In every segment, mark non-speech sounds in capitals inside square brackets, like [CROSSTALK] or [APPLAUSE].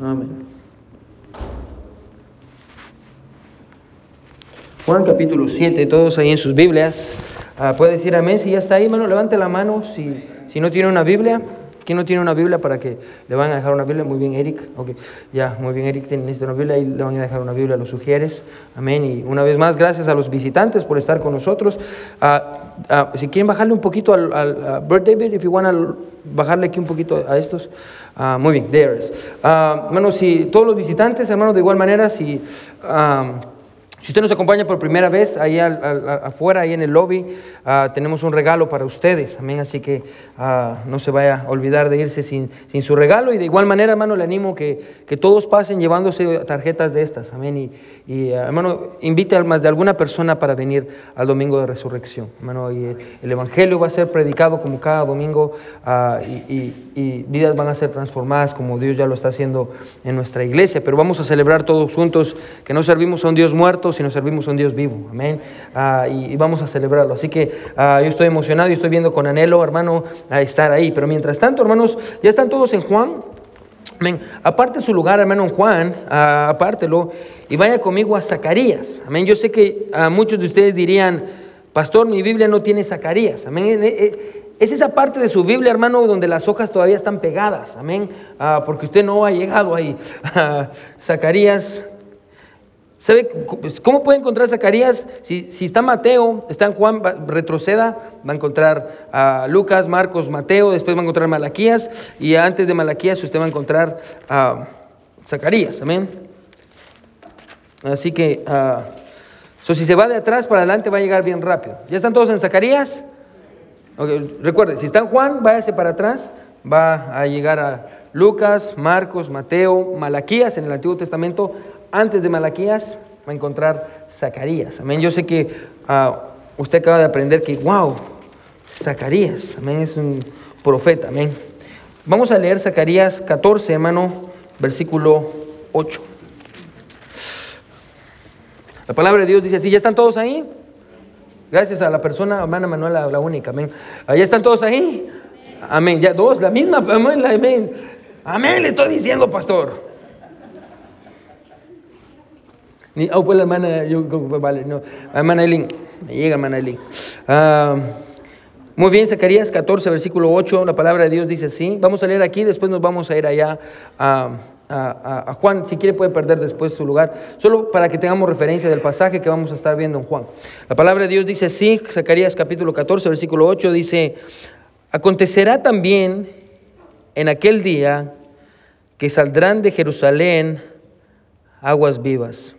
Amén. Juan capítulo 7, todos ahí en sus Biblias. Ah, puede decir amén si ya está ahí, hermano, levante la mano si, si no tiene una Biblia. ¿Quién no tiene una Biblia para que le van a dejar una Biblia? Muy bien, Eric. Okay. Ya, muy bien, Eric, tiene una Biblia y le van a dejar una Biblia, lo sugieres. Amén. Y una vez más, gracias a los visitantes por estar con nosotros. Ah, ah, si quieren bajarle un poquito al, al Bird David, if you want bajarle aquí un poquito a estos. muy bien, there is. hermano, si todos los visitantes, hermano, de igual manera, si... Si usted nos acompaña por primera vez, ahí afuera, ahí en el lobby, ah, tenemos un regalo para ustedes. Amén. Así que ah, no se vaya a olvidar de irse sin, sin, su regalo. Y de igual manera, hermano, le animo que, que todos pasen llevándose tarjetas de estas. Amén. Y, y ah, hermano, invite a más de alguna persona para venir al domingo de resurrección. Hermano, y el Evangelio va a ser predicado como cada domingo y, y vidas van a ser transformadas como Dios ya lo está haciendo en nuestra iglesia. Pero vamos a celebrar todos juntos que no servimos a un Dios muerto si nos servimos a un Dios vivo. Amén. Ah, y, vamos a celebrarlo. Así que ah, yo estoy emocionado y estoy viendo con anhelo, hermano, a estar ahí. Pero mientras tanto, hermanos, ya están todos en Juan. Amén. Aparte su lugar, hermano, Juan, uh, apártelo y vaya conmigo a Zacarías. Amén. Yo sé que muchos de ustedes dirían, pastor, mi Biblia no tiene Zacarías. Amén. Eh, eh, es esa parte de su Biblia, hermano, donde las hojas todavía están pegadas. Amén. porque usted no ha llegado ahí. [LAUGHS] Zacarías ¿Sabe pues, cómo puede encontrar Zacarías? Si, si, está Mateo, está en Juan, retroceda, va a encontrar a Lucas, Marcos, Mateo, después va a encontrar Malaquías y antes de Malaquías usted va a encontrar a Zacarías, amén. Así que, uh, si se va de atrás para adelante va a llegar bien rápido. ¿Ya están todos en Zacarías? recuerde, si está en Juan, váyase para atrás, va a llegar a Lucas, Marcos, Mateo, Malaquías en el Antiguo Testamento, antes de Malaquías va a encontrar Zacarías. Amén. Yo sé que ah, usted acaba de aprender que, wow, Zacarías, amén, es un profeta, amén. Vamos a leer Zacarías 14, hermano, versículo 8. La palabra de Dios dice así, ¿ya están todos ahí? Gracias a la persona, hermana Manuela, la única, amén. ¿Ya están todos ahí? Amén. Ya dos, la misma, amén, amén. Amén, le estoy diciendo, pastor. Ni, oh, fue la hermana, yo vale, no. Hermana Eileen, me llega hermana Eileen. Ah, muy bien, Zacarías 14, versículo 8, la palabra de Dios dice así. Vamos a leer aquí, después nos vamos a ir allá a, a, a, Juan. Si quiere puede perder después su lugar, solo para que tengamos referencia del pasaje que vamos a estar viendo en Juan. La palabra de Dios dice así, Zacarías capítulo 14, versículo 8, dice, acontecerá también en aquel día que saldrán de Jerusalén aguas vivas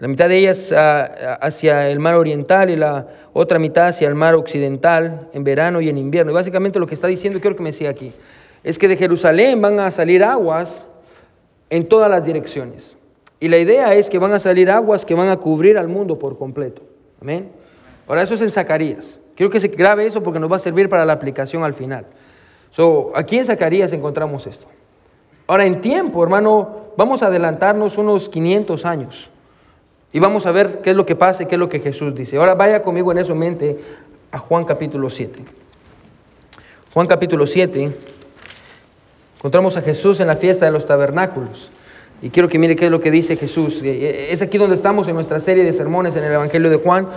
la mitad de ellas ah, hacia el mar oriental y la otra mitad hacia el mar occidental en verano y en invierno. Y básicamente lo que está diciendo, quiero que me siga aquí, es que de Jerusalén van a salir aguas en todas las direcciones. Y la idea es que van a salir aguas que van a cubrir al mundo por completo. Amén. Ahora, eso es en Zacarías. Quiero que se grabe eso porque nos va a servir para la aplicación al final. So, aquí en Zacarías encontramos esto. Ahora, en tiempo, hermano, vamos a adelantarnos unos 500 años. Y vamos a ver qué es lo que pasa y qué es lo que Jesús dice. Ahora vaya conmigo en eso mente a Juan capítulo 7. Juan capítulo 7. Encontramos a Jesús en la fiesta de los tabernáculos. Y quiero que mire qué es lo que dice Jesús. Es aquí donde estamos en nuestra serie de sermones en el Evangelio de Juan.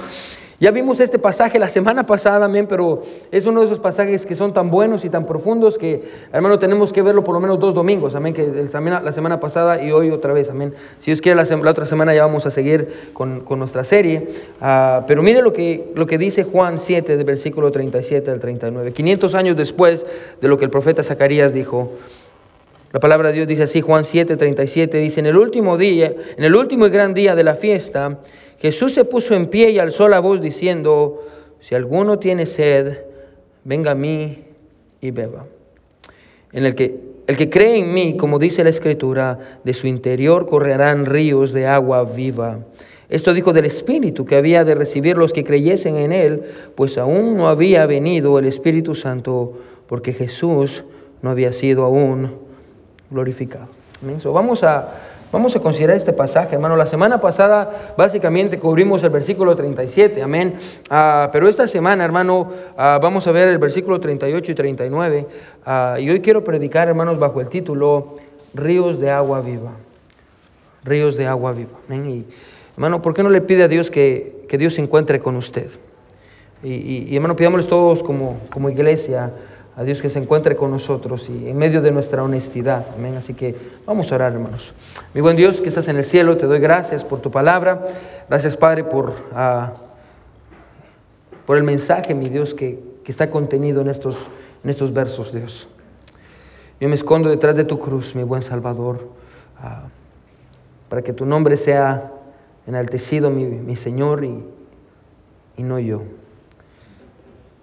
Ya vimos este pasaje la semana pasada, amén, pero es uno de esos pasajes que son tan buenos y tan profundos que, hermano, tenemos que verlo por lo menos dos domingos, amén, que la semana pasada y hoy otra vez, amén. Si Dios quiere, la, otra semana ya vamos a seguir con, nuestra serie. Ah, pero mire lo que, lo que dice Juan 7, del versículo 37 al 39. 500 años después de lo que el profeta Zacarías dijo, la palabra de Dios dice así, Juan 7, 37, dice, en el último día, en el último y gran día de la fiesta, Jesús se puso en pie y alzó la voz diciendo, si alguno tiene sed, venga a mí y beba. En el que el que cree en mí, como dice la escritura, de su interior correrán ríos de agua viva. Esto dijo del Espíritu que había de recibir los que creyesen en Él, pues aún no había venido el Espíritu Santo, porque Jesús no había sido aún glorificado. vamos a Vamos a considerar este pasaje, hermano. La semana pasada básicamente cubrimos el versículo 37, amén. Ah, pero esta semana, hermano, ah, vamos a ver el versículo 38 y 39. Ah, y hoy quiero predicar, hermanos, bajo el título ríos de agua viva. Ríos de agua viva. Amén. Y, hermano, ¿por qué no le pide a Dios que, que Dios se encuentre con usted? Y, y, hermano, pidámosles todos como, como iglesia a Dios que se encuentre con nosotros y en medio de nuestra honestidad. Amén. Así que vamos a orar, hermanos. Mi buen Dios que estás en el cielo, te doy gracias por tu palabra. Gracias, Padre, por, ah, por el mensaje, mi Dios, que, que está contenido en estos, en estos versos, Dios. Yo me escondo detrás de tu cruz, mi buen Salvador, ah, para que tu nombre sea enaltecido, mi, mi Señor, y, y no yo.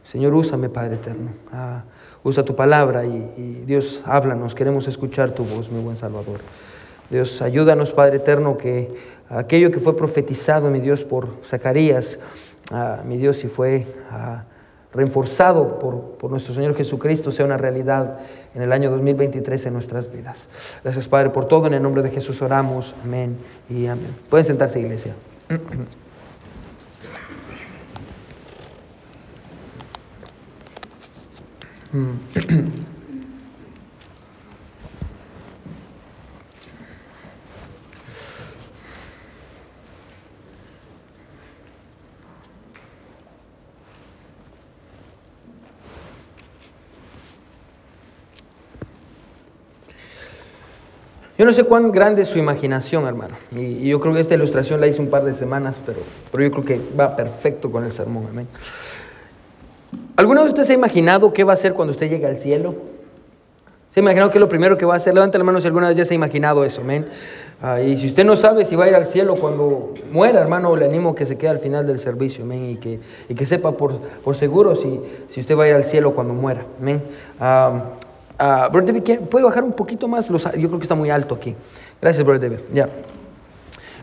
Señor, úsame, Padre eterno. Ah, usa tu palabra y, Dios, háblanos. Queremos escuchar tu voz, mi buen Salvador. Dios, ayúdanos, Padre eterno, que aquello que fue profetizado, mi Dios, por Zacarías, ah, mi Dios, y fue ah, reforzado por, por, nuestro Señor Jesucristo, sea una realidad en el año 2023 en nuestras vidas. Gracias, Padre, por todo. En el nombre de Jesús oramos. Amén y amén. Pueden sentarse, iglesia. [CLEARS THROAT] [CLEARS THROAT] Yo no sé cuán grande es su imaginación, hermano. Y, yo creo que esta ilustración la hice un par de semanas, pero, pero yo creo que va perfecto con el sermón. Amén. ¿Alguna vez usted se ha imaginado qué va a hacer cuando usted llegue al cielo? ¿Se ha imaginado qué es lo primero que va a hacer? Levanta la mano si alguna vez ya se ha imaginado eso, amén. Ah, y si usted no sabe si va a ir al cielo cuando muera, hermano, le animo que se quede al final del servicio, amén. Y que, y que sepa por, por seguro si, si usted va a ir al cielo cuando muera, amén. Ah, ah, ¿puede bajar un poquito más? Los, yo creo que está muy alto aquí. Gracias, Brother David. Ya.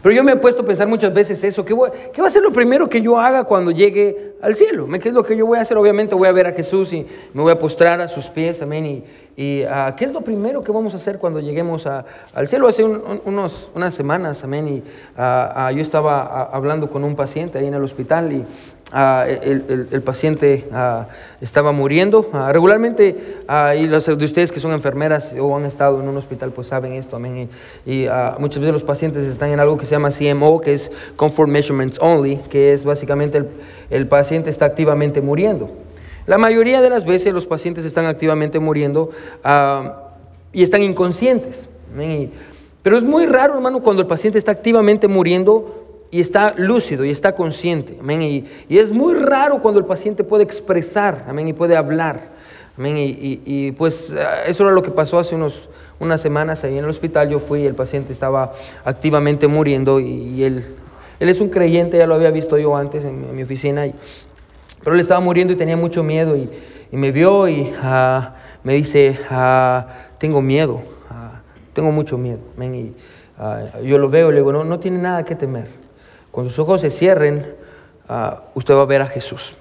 Pero yo me he puesto a pensar muchas veces eso, ¿qué, ¿qué, va a ser lo primero que yo haga cuando llegue al cielo? ¿Qué es lo que yo voy a hacer? Obviamente voy a ver a Jesús y me voy a postrar a sus pies, amén. Y, y uh, ¿qué es lo primero que vamos a hacer cuando lleguemos a, al cielo? Hace un, un, unos, unas semanas, amén, y uh, uh, yo estaba hablando con un paciente ahí en el hospital y el, el, el, paciente estaba muriendo. regularmente, y los de ustedes que son enfermeras o han estado en un hospital, pues saben esto, amén. Y, y muchas veces los pacientes están en algo que se llama CMO, que es Comfort Measurements Only, que es básicamente el, el paciente está activamente muriendo. La mayoría de las veces los pacientes están activamente muriendo y están inconscientes. Amén. Pero es muy raro, hermano, cuando el paciente está activamente muriendo y está lúcido y está consciente. Amén. Y, y, es muy raro cuando el paciente puede expresar, amén, y puede hablar. Amén. Y, y, pues eso era lo que pasó hace unos, unas semanas ahí en el hospital. Yo fui y el paciente estaba activamente muriendo y, él, él es un creyente, ya lo había visto yo antes en, mi oficina. Pero él estaba muriendo y tenía mucho miedo y, me vio y uh, me dice, uh, tengo miedo, uh, tengo mucho miedo. Amén. Y yo lo veo y le digo, no, no tiene nada que temer. Cuando sus ojos se cierren, uh, usted va a ver a Jesús.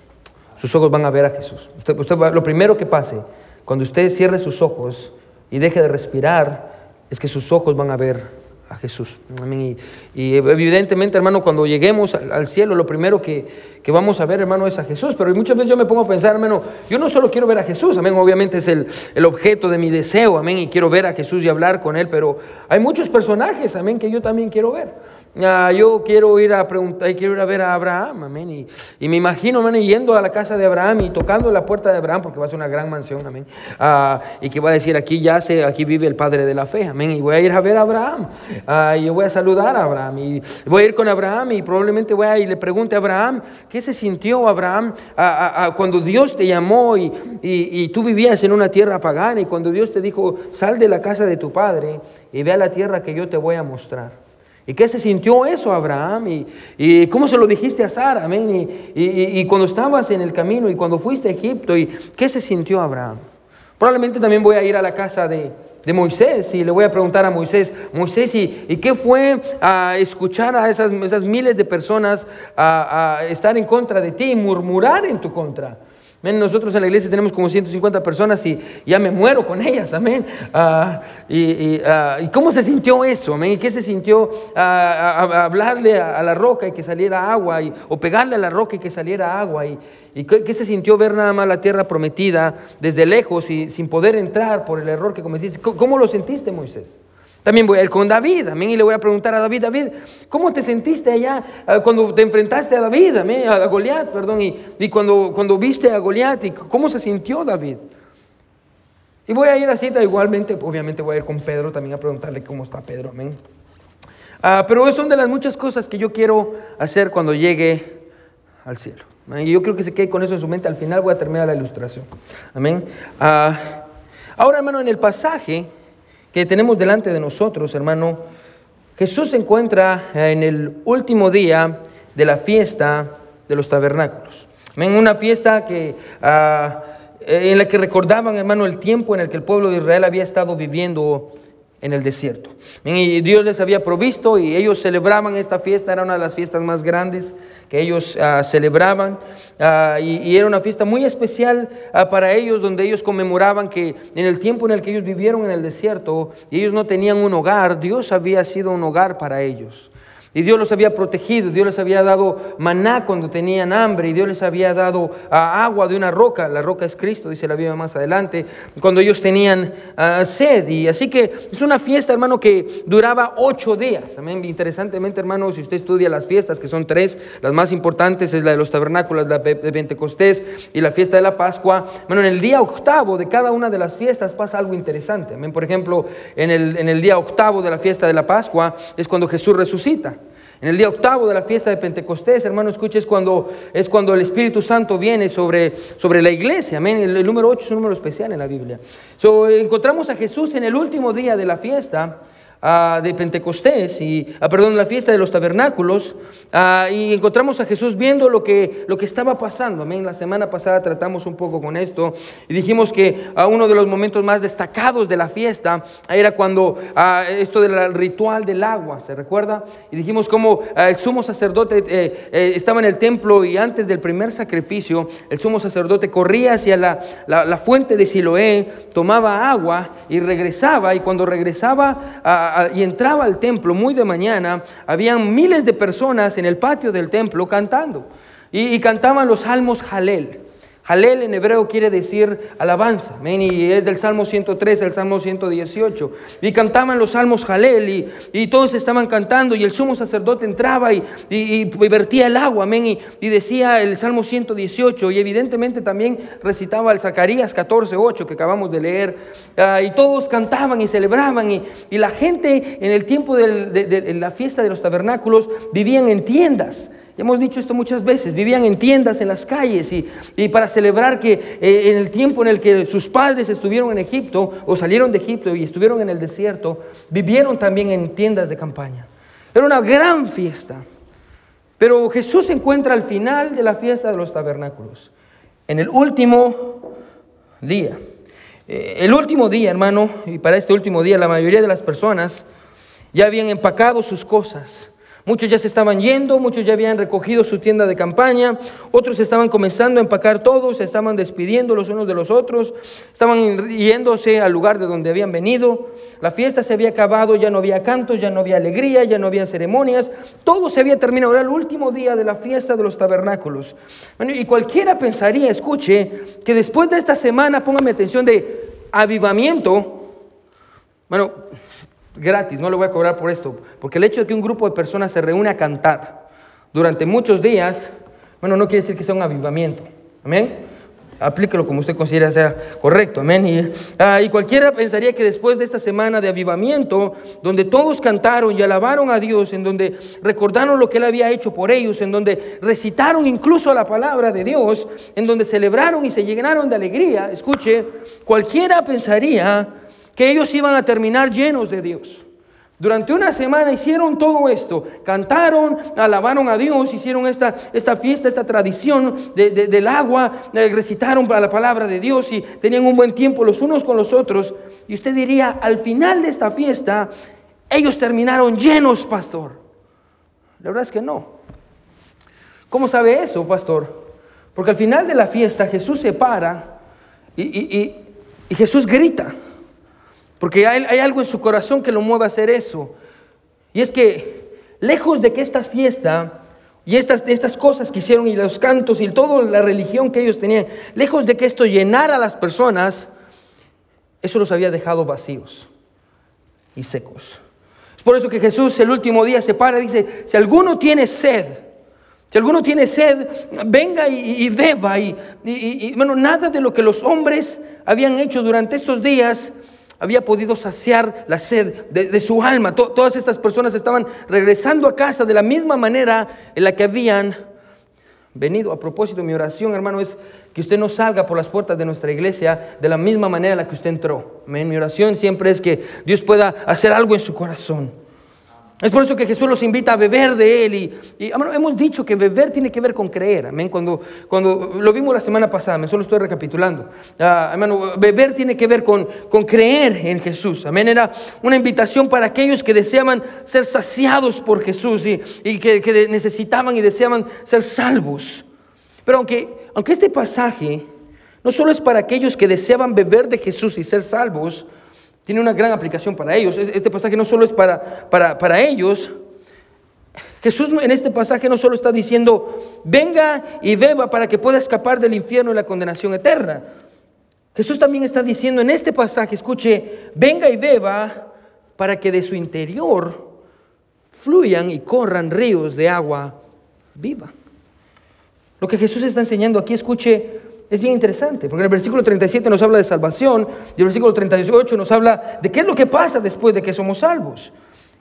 Sus ojos van a ver a Jesús. Usted, usted va, lo primero que pase, cuando usted cierre sus ojos y deje de respirar, es que sus ojos van a ver a Jesús. Y, y, evidentemente, hermano, cuando lleguemos al, al cielo, lo primero que, que, vamos a ver, hermano, es a Jesús. Pero muchas veces yo me pongo a pensar, hermano, yo no solo quiero ver a Jesús, amén, obviamente es el, el objeto de mi deseo, amén, y quiero ver a Jesús y hablar con Él, pero hay muchos personajes, amén, que yo también quiero ver. Ah, yo quiero ir a preguntar, quiero ir a ver a Abraham, amén. Y, y, me imagino, amén, yendo a la casa de Abraham y tocando la puerta de Abraham, porque va a ser una gran mansión, amén. Ah, y que va a decir, aquí ya sé, aquí vive el padre de la fe, amén. Y voy a ir a ver a Abraham. Ah, y yo voy a saludar a Abraham. Y voy a ir con Abraham y probablemente voy a y le pregunte a Abraham, ¿qué se sintió Abraham cuando Dios te llamó y, y, y tú vivías en una tierra pagana y cuando Dios te dijo, sal de la casa de tu padre y ve a la tierra que yo te voy a mostrar? ¿Y qué se sintió eso, Abraham? ¿Y, y cómo se lo dijiste a Sara? Amén. Y, y, y, cuando estabas en el camino y cuando fuiste a Egipto, ¿y qué se sintió Abraham? Probablemente también voy a ir a la casa de, de Moisés y le voy a preguntar a Moisés, Moisés, ¿y, y qué fue a escuchar a esas, esas miles de personas a, a estar en contra de ti y murmurar en tu contra? Nosotros en la iglesia tenemos como 150 personas y ya me muero con ellas, amén. Uh, y, y, uh, cómo se sintió eso? Amén. ¿Y qué se sintió uh, a, hablarle a, a, la roca y que saliera agua? Y, o pegarle a la roca y que saliera agua. ¿Y, y qué, qué, se sintió ver nada más la tierra prometida desde lejos y sin poder entrar por el error que cometiste? ¿Cómo lo sentiste, Moisés? También voy a ir con David, amén, y le voy a preguntar a David, David, ¿cómo te sentiste allá ah, cuando te enfrentaste a David, amén, a Goliat, perdón, y, cuando, cuando viste a Goliat, y cómo se sintió David? Y voy a ir así, igualmente, obviamente voy a ir con Pedro también a preguntarle cómo está Pedro, amén. Ah, pero son de las muchas cosas que yo quiero hacer cuando llegue al cielo. Y yo creo que se quede con eso en su mente. Al final voy a terminar la ilustración. Amén. Ah, ahora, hermano, en el pasaje que tenemos delante de nosotros, hermano, Jesús se encuentra en el último día de la fiesta de los tabernáculos. Amén. Una fiesta que, ah, en la que recordaban, hermano, el tiempo en el que el pueblo de Israel había estado viviendo en el desierto. Y Dios les había provisto y ellos celebraban esta fiesta, era una de las fiestas más grandes que ellos ah, celebraban ah, y, era una fiesta muy especial ah, para ellos donde ellos conmemoraban que en el tiempo en el que ellos vivieron en el desierto y ellos no tenían un hogar, Dios había sido un hogar para ellos. Y Dios los había protegido, Dios les había dado maná cuando tenían hambre, y Dios les había dado ah, agua de una roca, la roca es Cristo, dice la Biblia más adelante, cuando ellos tenían ah, sed. Y así que es una fiesta, hermano, que duraba ocho días. Amén. Interesantemente, hermano, si usted estudia las fiestas, que son tres, las más importantes es la de los tabernáculos, la de Pentecostés y la fiesta de la Pascua. Bueno, en el día octavo de cada una de las fiestas pasa algo interesante. Amén. Por ejemplo, en el, en el día octavo de la fiesta de la Pascua es cuando Jesús resucita. En el día octavo de la fiesta de Pentecostés, hermano, escuche, es cuando, es cuando el Espíritu Santo viene sobre, sobre la iglesia. Amén. El, número 8 es un número especial en la Biblia. So, encontramos a Jesús en el último día de la fiesta Ah, de Pentecostés, y, ah, perdón, la fiesta de los tabernáculos, ah, y encontramos a Jesús viendo lo que, lo que estaba pasando. Amén. La semana pasada tratamos un poco con esto y dijimos que uno de los momentos más destacados de la fiesta era cuando esto del ritual del agua, ¿se recuerda? Y dijimos cómo el sumo sacerdote eh, eh, estaba en el templo y antes del primer sacrificio, el sumo sacerdote corría hacia la, la fuente de Siloé, tomaba agua y regresaba, y cuando regresaba a y entraba al templo muy de mañana, habían miles de personas en el patio del templo cantando. Y, y cantaban los salmos Jalel. Jalel en hebreo quiere decir alabanza, y es del Salmo 103 al Salmo 118. Y cantaban los salmos Jalel y, todos estaban cantando y el sumo sacerdote entraba y, y, vertía el agua, amén, y, decía el Salmo 118 y evidentemente también recitaba el Zacarías 14, 8 que acabamos de leer. Ah, y todos cantaban y celebraban y, la gente en el tiempo de la fiesta de los tabernáculos vivían en tiendas hemos dicho esto muchas veces, vivían en tiendas en las calles y, para celebrar que eh, en el tiempo en el que sus padres estuvieron en Egipto o salieron de Egipto y estuvieron en el desierto, vivieron también en tiendas de campaña. Era una gran fiesta. Pero Jesús se encuentra al final de la fiesta de los tabernáculos, en el último día. Eh, el último día, hermano, y para este último día la mayoría de las personas ya habían empacado sus cosas Muchos ya se estaban yendo, muchos ya habían recogido su tienda de campaña, otros estaban comenzando a empacar todo, se estaban despidiendo los unos de los otros, estaban yéndose al lugar de donde habían venido. La fiesta se había acabado, ya no había cantos, ya no había alegría, ya no había ceremonias, todo se había terminado. Era el último día de la fiesta de los tabernáculos. y cualquiera pensaría, escuche, que después de esta semana, póngame atención, de avivamiento, bueno, gratis, no le voy a cobrar por esto, porque el hecho de que un grupo de personas se reúne a cantar durante muchos días, bueno, no quiere decir que sea un avivamiento. Amén. Aplíquelo como usted considera sea correcto. Amén. Y, ah, y, cualquiera pensaría que después de esta semana de avivamiento, donde todos cantaron y alabaron a Dios, en donde recordaron lo que Él había hecho por ellos, en donde recitaron incluso la palabra de Dios, en donde celebraron y se llenaron de alegría, escuche, cualquiera pensaría que ellos iban a terminar llenos de Dios. Durante una semana hicieron todo esto, cantaron, alabaron a Dios, hicieron esta, esta fiesta, esta tradición del agua, eh, recitaron la palabra de Dios y tenían un buen tiempo los unos con los otros. Y usted diría, al final de esta fiesta, ellos terminaron llenos, pastor. La verdad es que no. ¿Cómo sabe eso, pastor? Porque al final de la fiesta Jesús se para y Jesús grita. Porque hay, algo en su corazón que lo mueve a hacer eso. Y es que, lejos de que esta fiesta y estas, estas cosas que hicieron y los cantos y toda la religión que ellos tenían, lejos de que esto llenara a las personas, eso los había dejado vacíos. y secos. Es por eso que Jesús el último día se para y dice, si alguno tiene sed, si alguno tiene sed, venga y, beba. Y, bueno, nada de lo que los hombres habían hecho durante estos días había podido saciar la sed de, su alma. todas estas personas estaban regresando a casa de la misma manera en la que habían venido. A propósito, mi oración, hermano, es que usted no salga por las puertas de nuestra iglesia de la misma manera en la que usted entró. Mi oración siempre es que Dios pueda hacer algo en su corazón. Es por eso que Jesús los invita a beber de Él. Y, hemos dicho que beber tiene que ver con creer. Amén. Cuando, cuando lo vimos la semana pasada, me solo estoy recapitulando. Ah, hermano, beber tiene que ver con, con creer en Jesús. Amén. Era una invitación para aquellos que deseaban ser saciados por Jesús y, y que, que, necesitaban y deseaban ser salvos. Pero aunque, aunque este pasaje no solo es para aquellos que deseaban beber de Jesús y ser salvos, tiene una gran aplicación para ellos. Este pasaje no solo es para, para, ellos. Jesús en este pasaje no solo está diciendo, venga y beba para que pueda escapar del infierno y la condenación eterna. Jesús también está diciendo en este pasaje, escuche, venga y beba para que de su interior fluyan y corran ríos de agua viva. Lo que Jesús está enseñando aquí, escuche, es bien interesante, porque en el versículo 37 nos habla de salvación y el versículo 38 nos habla de qué es lo que pasa después de que somos salvos.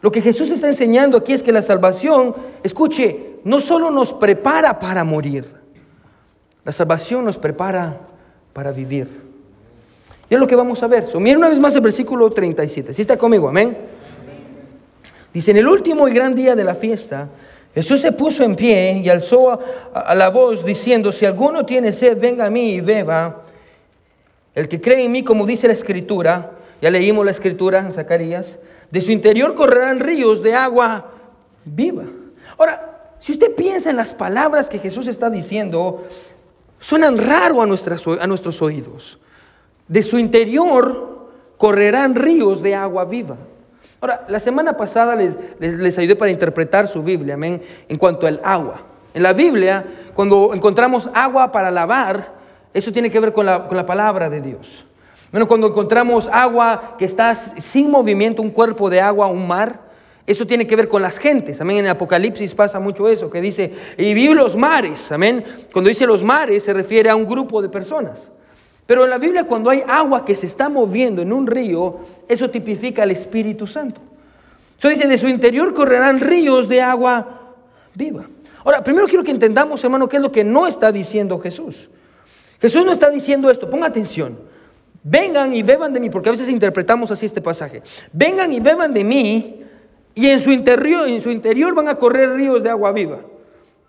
Lo que Jesús está enseñando aquí es que la salvación, escuche, no solo nos prepara para morir, la salvación nos prepara para vivir. Y es lo que vamos a ver. So, miren una vez más el versículo 37. Si está conmigo, amén. Dice, en el último y gran día de la fiesta, Jesús se puso en pie y alzó a, la voz diciendo, si alguno tiene sed, venga a mí y beba. El que cree en mí, como dice la escritura, ya leímos la escritura en Zacarías, de su interior correrán ríos de agua viva. Ahora, si usted piensa en las palabras que Jesús está diciendo, suenan raro a, a nuestros oídos. De su interior correrán ríos de agua viva. Ahora, la semana pasada les, les, ayudé para interpretar su Biblia, amén, en cuanto al agua. En la Biblia, cuando encontramos agua para lavar, eso tiene que ver con la, con la palabra de Dios. Bueno, cuando encontramos agua que está sin movimiento, un cuerpo de agua, un mar, eso tiene que ver con las gentes. Amén. En el Apocalipsis pasa mucho eso, que dice, y vi los mares. Amén. Cuando dice los mares se refiere a un grupo de personas. Pero en la Biblia cuando hay agua que se está moviendo en un río, eso tipifica al Espíritu Santo. Eso dice, de su interior correrán ríos de agua viva. Ahora, primero quiero que entendamos, hermano, qué es lo que no está diciendo Jesús. Jesús no está diciendo esto, ponga atención. Vengan y beban de mí, porque a veces interpretamos así este pasaje. Vengan y beban de mí, y en su interior, en su interior van a correr ríos de agua viva.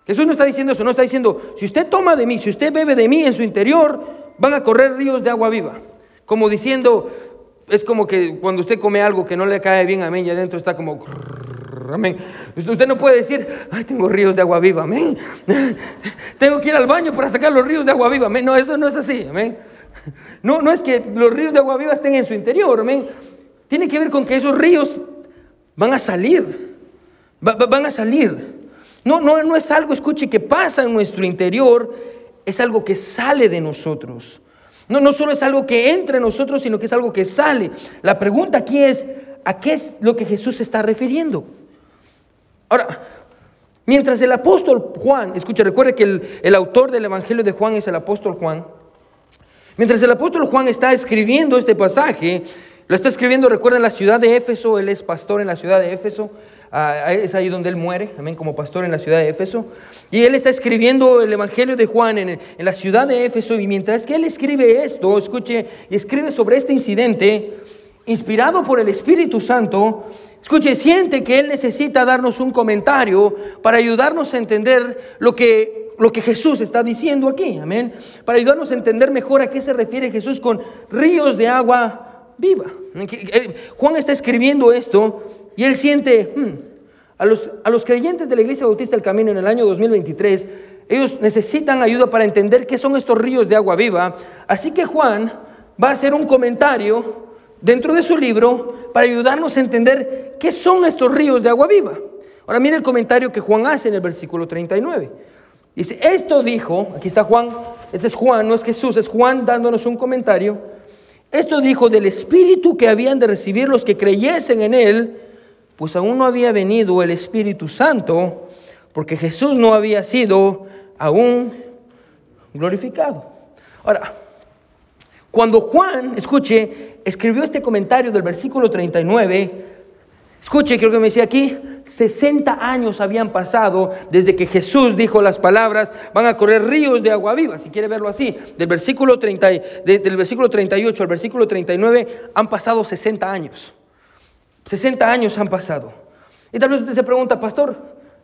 Jesús no está diciendo eso, no está diciendo, si usted toma de mí, si usted bebe de mí en su interior, van a correr ríos de agua viva. Como diciendo, es como que cuando usted come algo que no le cae bien, amén, y adentro está como, amén. Usted no puede decir, ay, tengo ríos de agua viva, amén. [LAUGHS] Tengo que ir al baño para sacar los ríos de agua viva, amén. No, eso no es así, amén. No, no es que los ríos de agua viva estén en su interior, amén. Tiene que ver con que esos ríos van a salir, van a salir. No, no, no es algo, escuche, que pasa en nuestro interior, es algo que sale de nosotros. No, no solo es algo que entra en nosotros, sino que es algo que sale. La pregunta aquí es, ¿a qué es lo que Jesús se está refiriendo? Ahora, mientras el apóstol Juan, escuche, recuerde que el, el autor del Evangelio de Juan es el apóstol Juan, mientras el apóstol Juan está escribiendo este pasaje, lo está escribiendo, recuerden, en la ciudad de Éfeso, él es pastor en la ciudad de Éfeso, Ah, es ahí donde él muere, amén, como pastor en la ciudad de Éfeso. Y él está escribiendo el Evangelio de Juan en, en, la ciudad de Éfeso. Y mientras que él escribe esto, escuche, y escribe sobre este incidente, inspirado por el Espíritu Santo, escuche, siente que él necesita darnos un comentario para ayudarnos a entender lo que, lo que Jesús está diciendo aquí, amén. Para ayudarnos a entender mejor a qué se refiere Jesús con ríos de agua viva. Juan está escribiendo esto y él siente, hmm, a, los, a los creyentes de la Iglesia Bautista del Camino en el año 2023, ellos necesitan ayuda para entender qué son estos ríos de agua viva. Así que Juan va a hacer un comentario dentro de su libro para ayudarnos a entender qué son estos ríos de agua viva. Ahora mire el comentario que Juan hace en el versículo 39. Dice, esto dijo, aquí está Juan, este es Juan, no es Jesús, es Juan dándonos un comentario. Esto dijo del Espíritu que habían de recibir los que creyesen en Él, pues aún no había venido el Espíritu Santo, porque Jesús no había sido aún glorificado. Ahora, cuando Juan, escuche, escribió este comentario del versículo 39, escuche, creo que me decía aquí, 60 años habían pasado desde que Jesús dijo las palabras, van a correr ríos de agua viva, si quiere verlo así, del versículo, 30, del versículo 38 al versículo 39 han pasado 60 años. 60 años han pasado. Y tal vez usted se pregunta, pastor,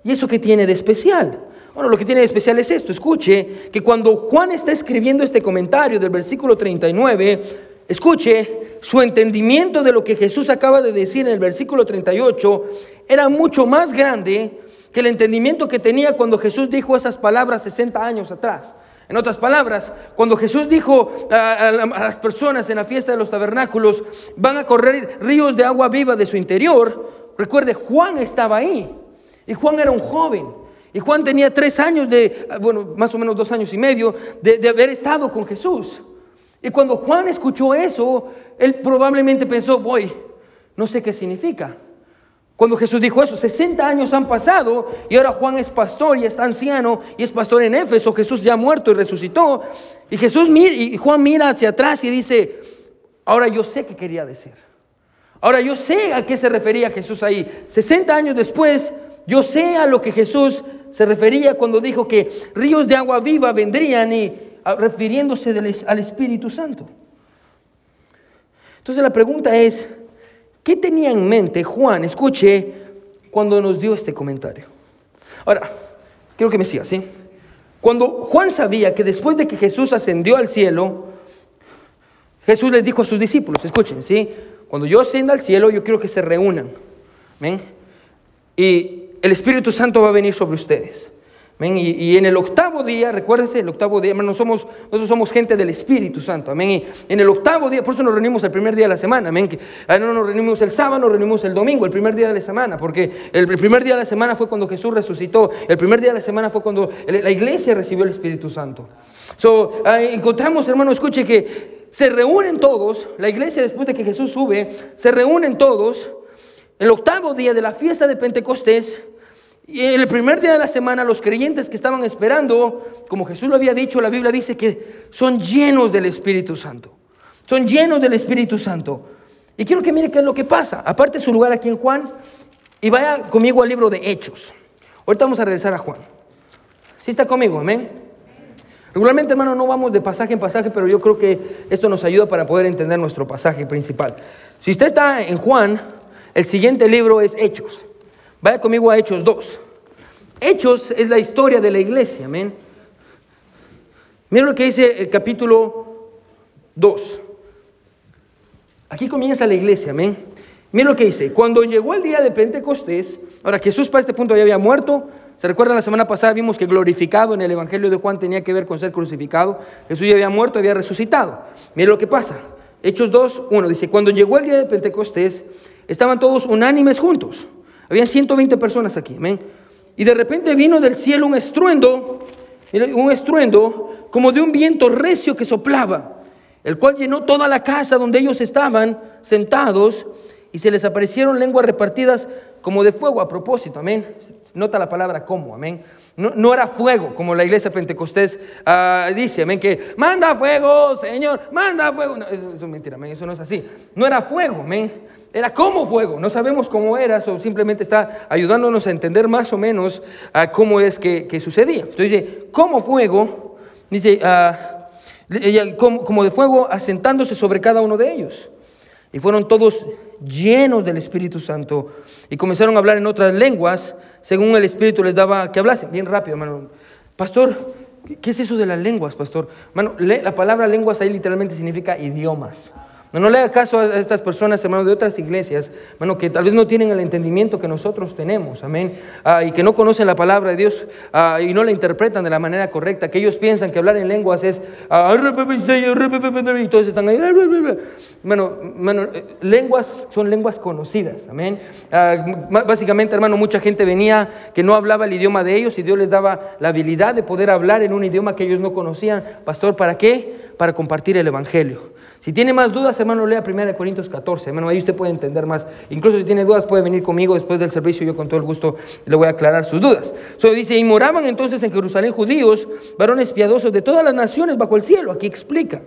¿y eso qué tiene de especial? Bueno, lo que tiene de especial es esto. Escuche que cuando Juan está escribiendo este comentario del versículo 39, escuche, su entendimiento de lo que Jesús acaba de decir en el versículo 38 era mucho más grande que el entendimiento que tenía cuando Jesús dijo esas palabras 60 años atrás. En otras palabras, cuando Jesús dijo a, las personas en la fiesta de los tabernáculos, van a correr ríos de agua viva de su interior, recuerde, Juan estaba ahí. Y Juan era un joven. Y Juan tenía tres años de, bueno, más o menos dos años y medio de, haber estado con Jesús. Y cuando Juan escuchó eso, él probablemente pensó, voy, no sé qué significa. Cuando Jesús dijo eso, 60 años han pasado y ahora Juan es pastor y está anciano y es pastor en Éfeso, Jesús ya muerto y resucitó. Y Jesús y Juan mira hacia atrás y dice, ahora yo sé qué quería decir. Ahora yo sé a qué se refería Jesús ahí. 60 años después, yo sé a lo que Jesús se refería cuando dijo que ríos de agua viva vendrían y ah, refiriéndose al Espíritu Santo. Entonces la pregunta es, ¿qué tenía en mente Juan, escuche, cuando nos dio este comentario? Ahora, quiero que me siga, ¿sí? Cuando Juan sabía que después de que Jesús ascendió al cielo, Jesús les dijo a sus discípulos, escuchen, ¿sí? Cuando yo ascienda al cielo, yo quiero que se reúnan. ¿Ven? Y el Espíritu Santo va a venir sobre ustedes. Y, en el octavo día, recuérdense, el octavo día, nosotros somos, nosotros somos gente del Espíritu Santo. Amén. Y en el octavo día, por eso nos reunimos el primer día de la semana. Amén. Que, ah, no nos reunimos el sábado, nos reunimos el domingo, el primer día de la semana. Porque el, primer día de la semana fue cuando Jesús resucitó. El primer día de la semana fue cuando la iglesia recibió el Espíritu Santo. So, ah, encontramos, hermano, escuche que se reúnen todos. La iglesia, después de que Jesús sube, se reúnen todos. El octavo día de la fiesta de Pentecostés y en el primer día de la semana los creyentes que estaban esperando, como Jesús lo había dicho, la Biblia dice que son llenos del Espíritu Santo. Son llenos del Espíritu Santo. Y quiero que mire qué es lo que pasa. Aparte su lugar aquí en Juan y vaya conmigo al libro de Hechos. Ahorita vamos a regresar a Juan. ¿Sí está conmigo? Amén. Regularmente, hermano, no vamos de pasaje en pasaje, pero yo creo que esto nos ayuda para poder entender nuestro pasaje principal. Si usted está en Juan, el siguiente libro es Hechos. Vaya conmigo a Hechos 2. Hechos es la historia de la iglesia, amén. Mira lo que dice el capítulo 2. Aquí comienza la iglesia, amén. Mira lo que dice. Cuando llegó el día de Pentecostés, ahora Jesús para este punto ya había muerto. ¿Se recuerdan la semana pasada? Vimos que glorificado en el Evangelio de Juan tenía que ver con ser crucificado. Jesús ya había muerto, había resucitado. Mira lo que pasa. Hechos 2, 1 dice, cuando llegó el día de Pentecostés, estaban todos unánimes juntos. Habían 120 personas aquí, amén. Y de repente vino del cielo un estruendo, un estruendo como de un viento recio que soplaba, el cual llenó toda la casa donde ellos estaban sentados y se les aparecieron lenguas repartidas como de fuego a propósito, amén. Nota la palabra como, amén. No, era fuego, como la iglesia pentecostés ah, dice, amén, que manda fuego, Señor, manda fuego. eso, es mentira, amén, eso no es así. No era fuego, amén. Era como fuego, no sabemos cómo era, o simplemente está ayudándonos a entender más o menos a cómo es que, sucedía. Entonces dice, como fuego, dice, ah, como, como de fuego asentándose sobre cada uno de ellos. Y fueron todos llenos del Espíritu Santo y comenzaron a hablar en otras lenguas según el Espíritu les daba que hablasen. Bien rápido, hermano. Pastor, ¿qué es eso de las lenguas, pastor? Hermano, la palabra lenguas ahí literalmente significa idiomas. No, le haga caso a estas personas, hermanos, de otras iglesias, hermano, que tal vez no tienen el entendimiento que nosotros tenemos, amén, ah, y que no conocen la palabra de Dios ah, y no la interpretan de la manera correcta, que ellos piensan que hablar en lenguas es, ah, y todos están ahí, bueno, lenguas son lenguas conocidas, amén. básicamente, hermano, mucha gente venía que no hablaba el idioma de ellos y Dios les daba la habilidad de poder hablar en un idioma que ellos no conocían. Pastor, ¿para qué? Para compartir el Evangelio. Si tiene más dudas, hermano, lea 1 Corintios 14. Hermano, ahí usted puede entender más. Incluso si tiene dudas, puede venir conmigo después del servicio. Yo con todo el gusto le voy a aclarar sus dudas. Solo dice, y moraban entonces en Jerusalén judíos, varones piadosos de todas las naciones bajo el cielo. Aquí explica.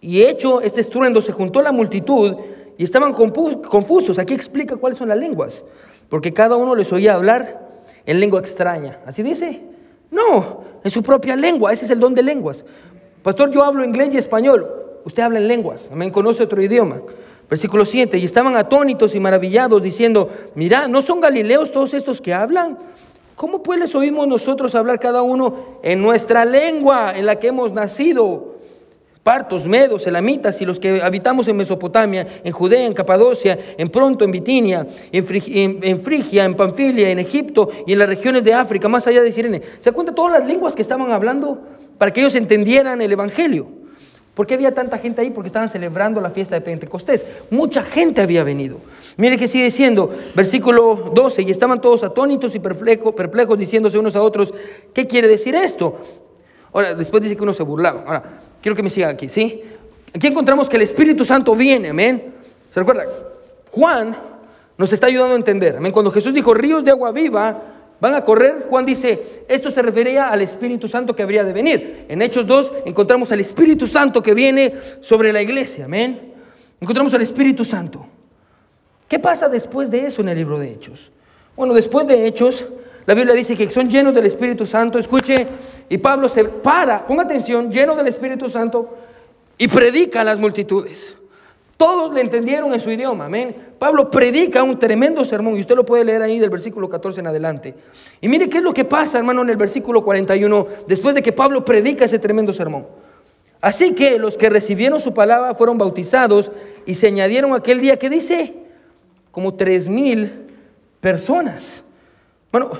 Y hecho este estruendo, se juntó la multitud y estaban confusos. Aquí explica cuáles son las lenguas. Porque cada uno les oía hablar en lengua extraña. ¿Así dice? No, en su propia lengua. Ese es el don de lenguas. Pastor, yo hablo inglés y español. Usted habla en lenguas. Amén, conoce otro idioma. Versículo 7. Y estaban atónitos y maravillados diciendo, mirad, ¿no son galileos todos estos que hablan? ¿Cómo pues les oímos nosotros hablar cada uno en nuestra lengua en la que hemos nacido? partos, medos, elamitas y los que habitamos en Mesopotamia, en Judea, en Capadocia, en Pronto, en Bitinia, en, Frigia, en Panfilia, en Egipto y en las regiones de África, más allá de Sirene. ¿Se cuenta todas las lenguas que estaban hablando para que ellos entendieran el Evangelio? ¿Por qué había tanta gente ahí? Porque estaban celebrando la fiesta de Pentecostés. Mucha gente había venido. Mire que sigue diciendo, versículo 12, y estaban todos atónitos y perplejos, diciéndose unos a otros, ¿qué quiere decir esto? Ahora, después dice que uno se burlaba. Ahora, quiero que me siga aquí, ¿sí? Aquí encontramos que el Espíritu Santo viene, amén. ¿Se recuerda? Juan nos está ayudando a entender, amén. Cuando Jesús dijo ríos de agua viva van a correr, Juan dice, esto se refería al Espíritu Santo que habría de venir. En Hechos 2 encontramos al Espíritu Santo que viene sobre la iglesia, amén. Encontramos al Espíritu Santo. ¿Qué pasa después de eso en el libro de Hechos? Bueno, después de Hechos, la Biblia dice que son llenos del Espíritu Santo. Escuche, y Pablo se para, ponga atención, lleno del Espíritu Santo y predica a las multitudes. Todos le entendieron en su idioma, amén. Pablo predica un tremendo sermón y usted lo puede leer ahí del versículo 14 en adelante. Y mire qué es lo que pasa, hermano, en el versículo 41, después de que Pablo predica ese tremendo sermón. Así que los que recibieron su palabra fueron bautizados y se añadieron aquel día que dice como tres mil personas. Bueno,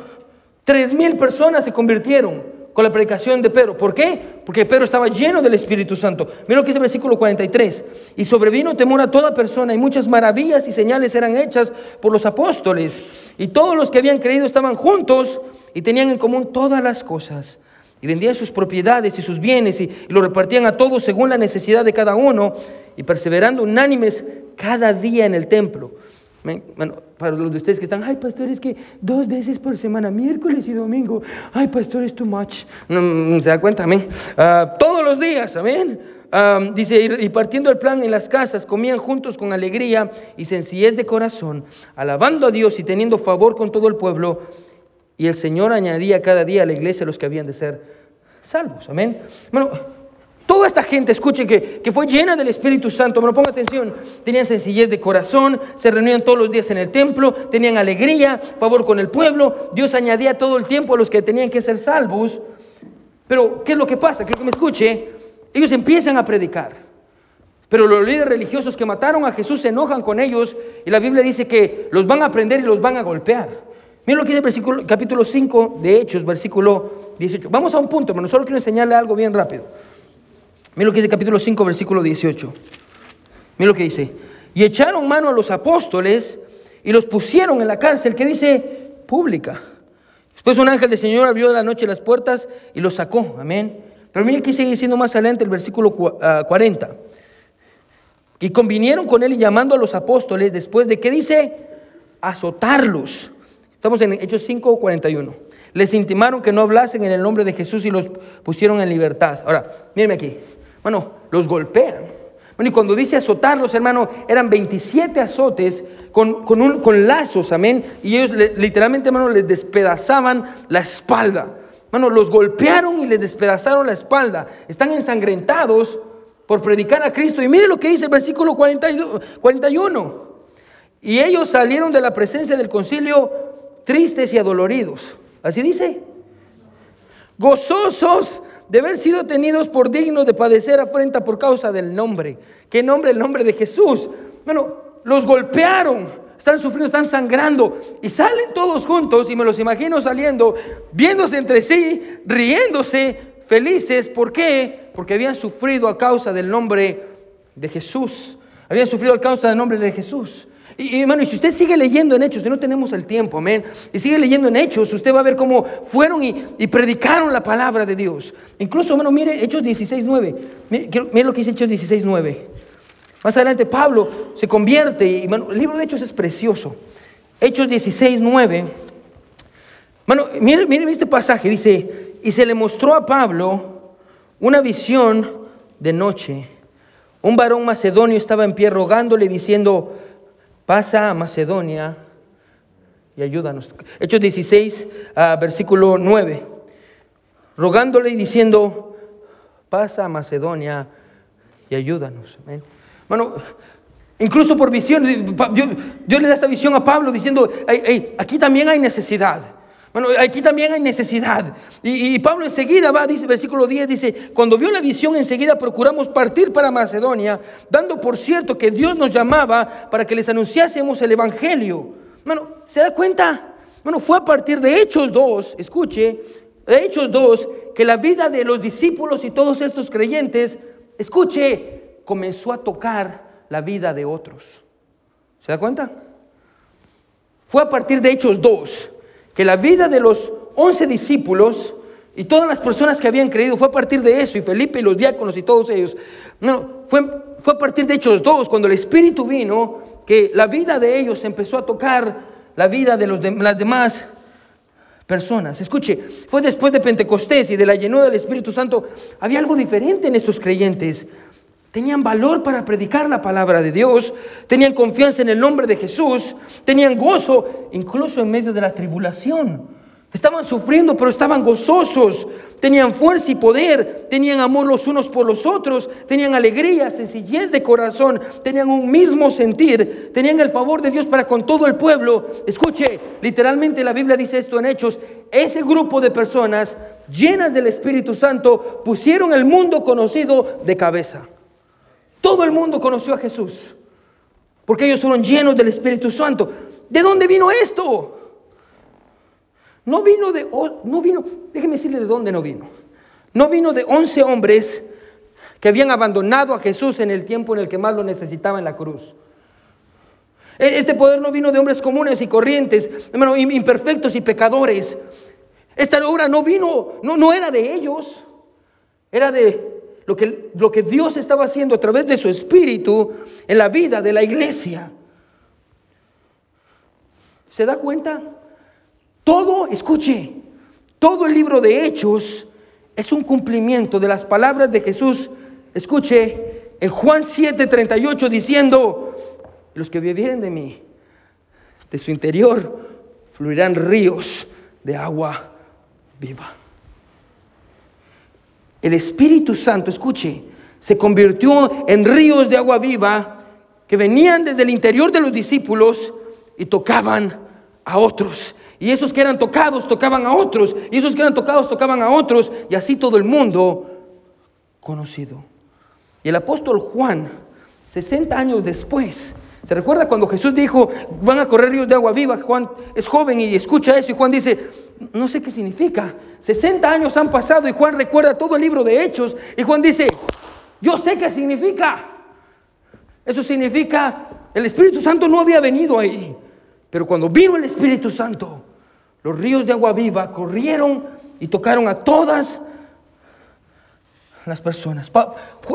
Tres mil personas se convirtieron con la predicación de Pedro. ¿Por qué? Porque Pedro estaba lleno del Espíritu Santo. Mira lo que dice el versículo 43. Y sobrevino temor a toda persona y muchas maravillas y señales eran hechas por los apóstoles. Y todos los que habían creído estaban juntos y tenían en común todas las cosas. Y vendían sus propiedades y sus bienes y, y lo repartían a todos según la necesidad de cada uno y perseverando unánimes cada día en el templo bueno, para los de ustedes que están, ay, pastor, es que dos veces por semana, miércoles y domingo, ay, pastor, es too much. No, ¿Se da cuenta? Amén. Ah, todos los días, amén. Ah, dice, y partiendo el plan en las casas, comían juntos con alegría y sencillez de corazón, alabando a Dios y teniendo favor con todo el pueblo. Y el Señor añadía cada día a la iglesia los que habían de ser salvos. Amén. Bueno, Toda esta gente, escuchen, que, que fue llena del Espíritu Santo, me ponga atención, tenían sencillez de corazón, se reunían todos los días en el templo, tenían alegría, favor con el pueblo, Dios añadía todo el tiempo a los que tenían que ser salvos. Pero, ¿qué es lo que pasa? Quiero que me escuche, ellos empiezan a predicar. Pero los líderes religiosos que mataron a Jesús se enojan con ellos y la Biblia dice que los van a prender y los van a golpear. Miren lo que dice el capítulo 5 de Hechos, versículo 18. Vamos a un punto, pero solo quiero enseñarle algo bien rápido. Mira lo que dice capítulo 5, versículo 18. Mira lo que dice. Y echaron mano a los apóstoles y los pusieron en la cárcel, que dice pública. Después un ángel del Señor abrió de la noche las puertas y los sacó. Amén. Pero mire que sigue diciendo más adelante el versículo 40. Ah, y convinieron con él y llamando a los apóstoles después de que dice azotarlos. Estamos en Hechos 5, 41. Les intimaron que no hablasen en el nombre de Jesús y los pusieron en libertad. Ahora, mírenme aquí. Bueno, los golpean. Bueno, y cuando dice azotarlos, hermano, eran 27 azotes con, con, lazos, amén. Y ellos literalmente, hermano, les despedazaban la espalda. Bueno, los golpearon y les despedazaron la espalda. Están ensangrentados por predicar a Cristo. Y mire lo que dice el versículo 41. Y ellos salieron de la presencia del concilio tristes y adoloridos. Así dice. Gozosos de haber sido tenidos por dignos de padecer afrenta por causa del nombre. ¿Qué nombre? El nombre de Jesús. Bueno, los golpearon, están sufriendo, están sangrando y salen todos juntos y me los imagino saliendo, viéndose entre sí, riéndose, felices. ¿Por qué? Porque habían sufrido a causa del nombre de Jesús. Habían sufrido a causa del nombre de Jesús. Y, hermano, y si usted sigue leyendo en Hechos, no tenemos el tiempo, amén, y sigue leyendo en Hechos, usted va a ver cómo fueron y, predicaron la palabra de Dios. Incluso, hermano, mire Hechos 16, 9. Mire, mire lo que dice Hechos 16, 9. Más adelante Pablo se convierte, y el libro de Hechos es precioso. Hechos 16, 9. Bueno, mire, mire este pasaje, dice, y se le mostró a Pablo una visión de noche. Un varón macedonio estaba en pie rogándole diciendo, pasa a Macedonia y ayúdanos. Hechos 16, ah, versículo 9. Rogándole y diciendo, pasa a Macedonia y ayúdanos. Amén. Bueno, incluso por visión, Dios, le da esta visión a Pablo diciendo, aquí también hay necesidad. Bueno, aquí también hay necesidad. Y, Pablo enseguida va, dice, versículo 10, dice, cuando vio la visión enseguida procuramos partir para Macedonia, dando por cierto que Dios nos llamaba para que les anunciásemos el Evangelio. Bueno, ¿se da cuenta? Bueno, fue a partir de Hechos 2, escuche, de Hechos 2, que la vida de los discípulos y todos estos creyentes, escuche, comenzó a tocar la vida de otros. ¿Se da cuenta? Fue a partir de Hechos 2 que la vida de los once discípulos y todas las personas que habían creído, fue a partir de eso, y Felipe y los diáconos y todos ellos, no, fue, fue a partir de Hechos 2, cuando el Espíritu vino, que la vida de ellos empezó a tocar la vida de, los las demás personas. Escuche, fue después de Pentecostés y de la llenura del Espíritu Santo, había algo diferente en estos creyentes. Tenían valor para predicar la palabra de Dios, tenían confianza en el nombre de Jesús, tenían gozo incluso en medio de la tribulación. Estaban sufriendo, pero estaban gozosos, tenían fuerza y poder, tenían amor los unos por los otros, tenían alegría, sencillez de corazón, tenían un mismo sentir, tenían el favor de Dios para con todo el pueblo. Escuche, literalmente la Biblia dice esto en Hechos, ese grupo de personas llenas del Espíritu Santo pusieron el mundo conocido de cabeza. Todo el mundo conoció a Jesús, porque ellos fueron llenos del Espíritu Santo. ¿De dónde vino esto? No vino de, no vino, déjeme decirle de dónde no vino. No vino de once hombres que habían abandonado a Jesús en el tiempo en el que más lo necesitaba en la cruz. E, este poder no vino de hombres comunes y corrientes, hermano, imperfectos y pecadores. Esta obra no vino, no, no era de ellos, era de lo que, lo que Dios estaba haciendo a través de su espíritu en la vida de la iglesia. ¿Se da cuenta? Todo, escuche, todo el libro de Hechos es un cumplimiento de las palabras de Jesús. Escuche, en Juan 7:38 diciendo, los que vivieren de mí, de su interior fluirán ríos de agua viva el Espíritu Santo, escuche, se convirtió en ríos de agua viva que venían desde el interior de los discípulos y tocaban a otros. Y esos que eran tocados tocaban a otros. Y esos que eran tocados tocaban a otros. Y así todo el mundo conocido. Y el apóstol Juan, 60 años después, ¿Se recuerda cuando Jesús dijo, van a correr ríos de agua viva? Juan es joven y escucha eso y Juan dice, no sé qué significa. 60 años han pasado y Juan recuerda todo el libro de Hechos y Juan dice, yo sé qué significa. Eso significa, el Espíritu Santo no había venido ahí, pero cuando vino el Espíritu Santo, los ríos de agua viva corrieron y tocaron a todas las personas.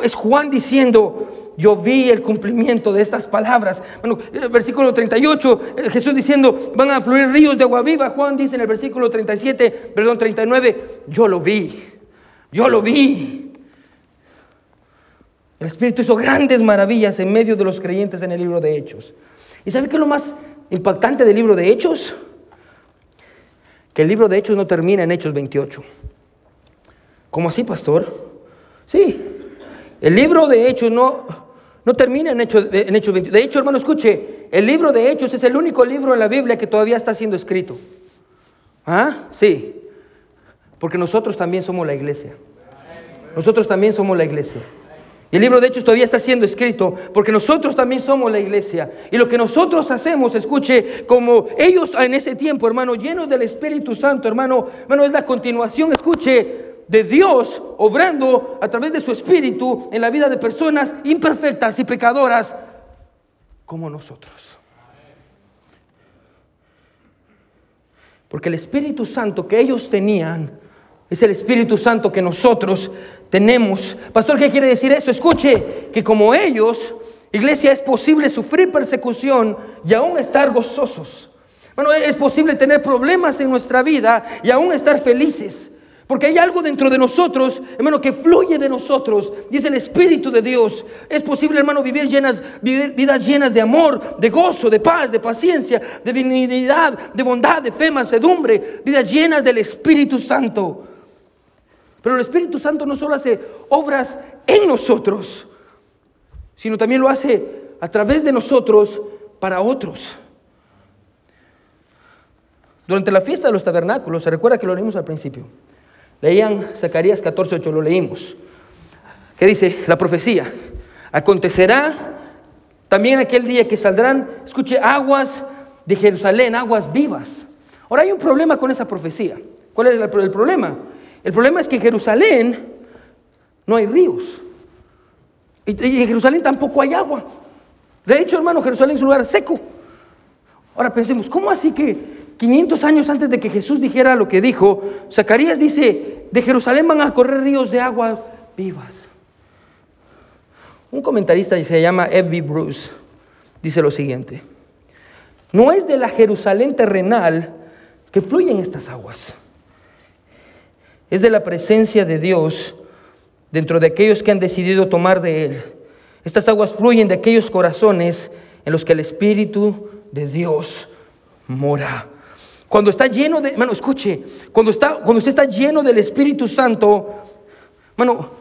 Es Juan diciendo, yo vi el cumplimiento de estas palabras. Bueno, el versículo 38, eh, Jesús diciendo, van a fluir ríos de agua viva. Juan dice en el versículo 37, perdón, 39, yo lo vi, yo lo vi. El Espíritu hizo grandes maravillas en medio de los creyentes en el libro de Hechos. ¿Y sabe qué es lo más impactante del libro de Hechos? Que el libro de Hechos no termina en Hechos 28. ¿Cómo así, pastor? Sí, el libro de Hechos no, no termina en Hechos, en Hechos 20. De hecho, hermano, escuche, el libro de Hechos es el único libro en la Biblia que todavía está siendo escrito. ¿Ah? Sí, porque nosotros también somos la iglesia. Nosotros también somos la iglesia. Y el libro de Hechos todavía está siendo escrito porque nosotros también somos la iglesia. Y lo que nosotros hacemos, escuche, como ellos en ese tiempo, hermano, llenos del Espíritu Santo, hermano, hermano, es la continuación, escuche, de Dios obrando a través de su espíritu en la vida de personas imperfectas y pecadoras como nosotros. Porque el Espíritu Santo que ellos tenían es el Espíritu Santo que nosotros tenemos. Pastor, ¿qué quiere decir eso? Escuche que como ellos, iglesia, es posible sufrir persecución y aún estar gozosos. Bueno, es posible tener problemas en nuestra vida y aún estar felices. Porque hay algo dentro de nosotros, hermano, que fluye de nosotros y es el Espíritu de Dios. Es posible, hermano, vivir, vidas llenas de amor, de gozo, de paz, de paciencia, de dignidad, de bondad, de fe, mansedumbre, vidas llenas del Espíritu Santo. Pero el Espíritu Santo no solo hace obras en nosotros, sino también lo hace a través de nosotros para otros. Durante la fiesta de los tabernáculos, se recuerda que lo leímos al principio. Leían Zacarías 14:8, lo leímos. Que dice la profecía: Acontecerá también aquel día que saldrán, escuche, aguas de Jerusalén, aguas vivas. Ahora hay un problema con esa profecía. ¿Cuál es el problema? El problema es que en Jerusalén no hay ríos. Y en Jerusalén tampoco hay agua. De hecho, hermano, Jerusalén es un lugar seco. Ahora pensemos, ¿cómo así que 500 años antes de que Jesús dijera lo que dijo, Zacarías dice, de Jerusalén van a correr ríos de agua vivas. Un comentarista se llama F.B. Bruce, dice lo siguiente, no es de la Jerusalén terrenal que fluyen estas aguas, es de la presencia de Dios dentro de aquellos que han decidido tomar de Él. Estas aguas fluyen de aquellos corazones en los que el Espíritu de Dios mora. Cuando está lleno de, hermano, escuche, cuando, está, cuando usted está lleno del Espíritu Santo, hermano,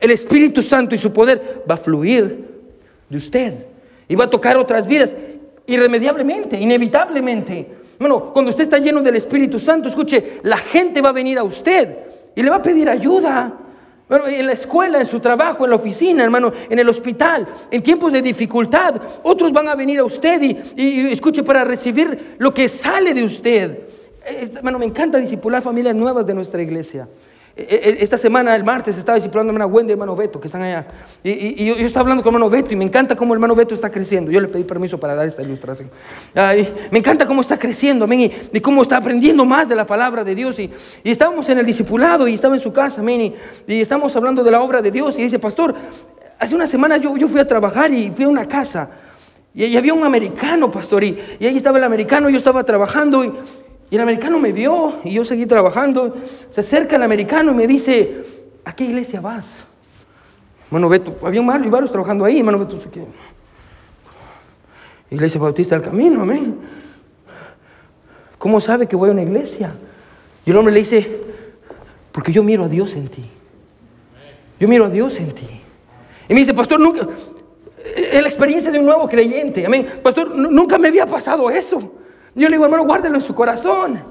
el Espíritu Santo y su poder va a fluir de usted y va a tocar otras vidas irremediablemente, inevitablemente. Bueno, cuando usted está lleno del Espíritu Santo, escuche, la gente va a venir a usted y le va a pedir ayuda. Bueno, en la escuela, en su trabajo, en la oficina, hermano, en el hospital, en tiempos de dificultad, otros van a venir a usted y, escuche para recibir lo que sale de usted. Hermano, me encanta disipular familias nuevas de nuestra iglesia. E, e, esta semana, el martes, estaba discipulando a hermana Wendy y hermano Beto, que están allá. Y, yo, estaba hablando con hermano Beto y me encanta cómo el hermano Beto está creciendo. Yo le pedí permiso para dar esta ilustración. me encanta cómo está creciendo, amén, y, cómo está aprendiendo más de la palabra de Dios. Y, estábamos en el discipulado y estaba en su casa, amén, y, estamos hablando de la obra de Dios. Y dice, pastor, hace una semana yo, yo fui a trabajar y fui a una casa. Y, había un americano, pastor, y, ahí estaba el americano, yo estaba trabajando y, y el americano me vio y yo seguí trabajando. Se acerca el americano y me dice, ¿a qué iglesia vas? Bueno, Beto, había un varios trabajando ahí, hermano Beto, qué. Iglesia Bautista del Camino, amén. ¿Cómo sabe que voy a una iglesia? Y el hombre le dice, porque yo miro a Dios en ti. Yo miro a Dios en ti. Y me dice, pastor, nunca, es la experiencia de un nuevo creyente, amén. Pastor, nunca me había pasado eso. Yo le digo, hermano, guárdelo en su corazón.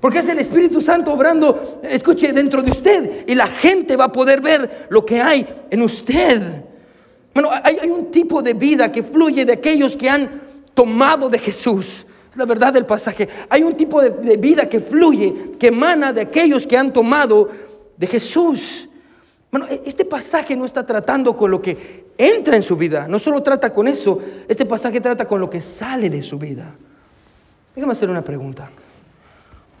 Porque es el Espíritu Santo obrando, escuche, dentro de usted. Y la gente va a poder ver lo que hay en usted. Bueno, hay, un tipo de vida que fluye de aquellos que han tomado de Jesús. Es la verdad del pasaje. Hay un tipo de, de vida que fluye, que emana de aquellos que han tomado de Jesús. Bueno, e, este pasaje no está tratando con lo que entra en su vida, no solo trata con eso, este pasaje trata con lo que sale de su vida. Déjame hacer una pregunta.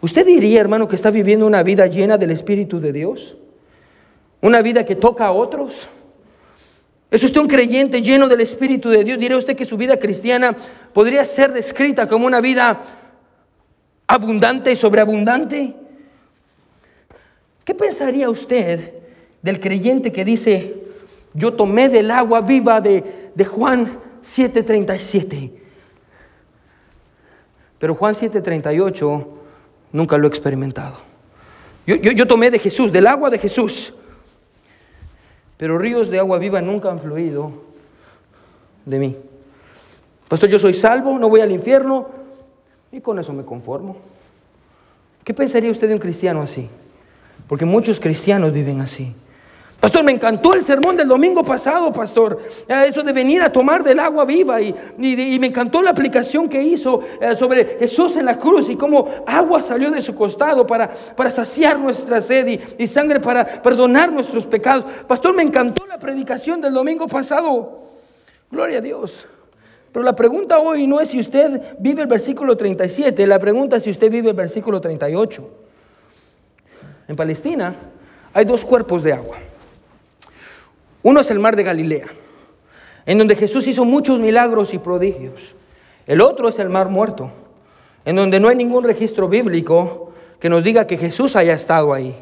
¿Usted diría, hermano, que está viviendo una vida llena del Espíritu de Dios? ¿Una vida que toca a otros? ¿Es usted un creyente lleno del Espíritu de Dios? ¿Diría usted que su vida cristiana podría ser descrita como una vida abundante y sobreabundante? ¿Qué pensaría usted del creyente que dice, yo tomé del agua viva de, de Juan 7:37? Pero Juan 7:38 nunca lo he experimentado. Yo, tomé de Jesús, del agua de Jesús, pero ríos de agua viva nunca han fluido de mí. Pastor, yo soy salvo, no voy al infierno y con eso me conformo. ¿Qué pensaría usted de un cristiano así? Porque muchos cristianos viven así. Pastor, me encantó el sermón del domingo pasado, pastor. Eh, eso de venir a tomar del agua viva. Y, me encantó la aplicación que hizo eh, sobre Jesús en la cruz y cómo agua salió de su costado para, para saciar nuestra sed y, sangre para perdonar nuestros pecados. Pastor, me encantó la predicación del domingo pasado. Gloria a Dios. Pero la pregunta hoy no es si usted vive el versículo 37, la pregunta es si usted vive el versículo 38. En Palestina hay dos cuerpos de agua. Uno es el mar de Galilea, en donde Jesús hizo muchos milagros y prodigios. El otro es el mar muerto, en donde no hay ningún registro bíblico que nos diga que Jesús haya estado ahí.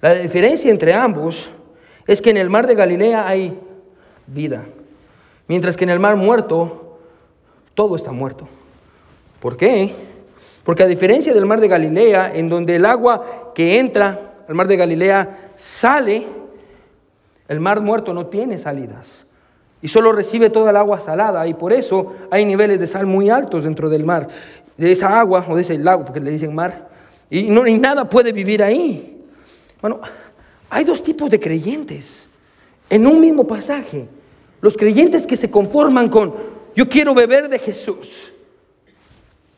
La diferencia entre ambos es que en el mar de Galilea hay vida, mientras que en el mar muerto todo está muerto. ¿Por qué? Porque a diferencia del mar de Galilea, en donde el agua que entra al mar de Galilea sale, el mar muerto no tiene salidas y solo recibe toda el agua salada y por eso hay niveles de sal muy altos dentro del mar, de esa agua o de ese lago, porque le dicen mar, y, no, nada puede vivir ahí. Bueno, hay dos tipos de creyentes en un mismo pasaje. Los creyentes que se conforman con, yo quiero beber de Jesús.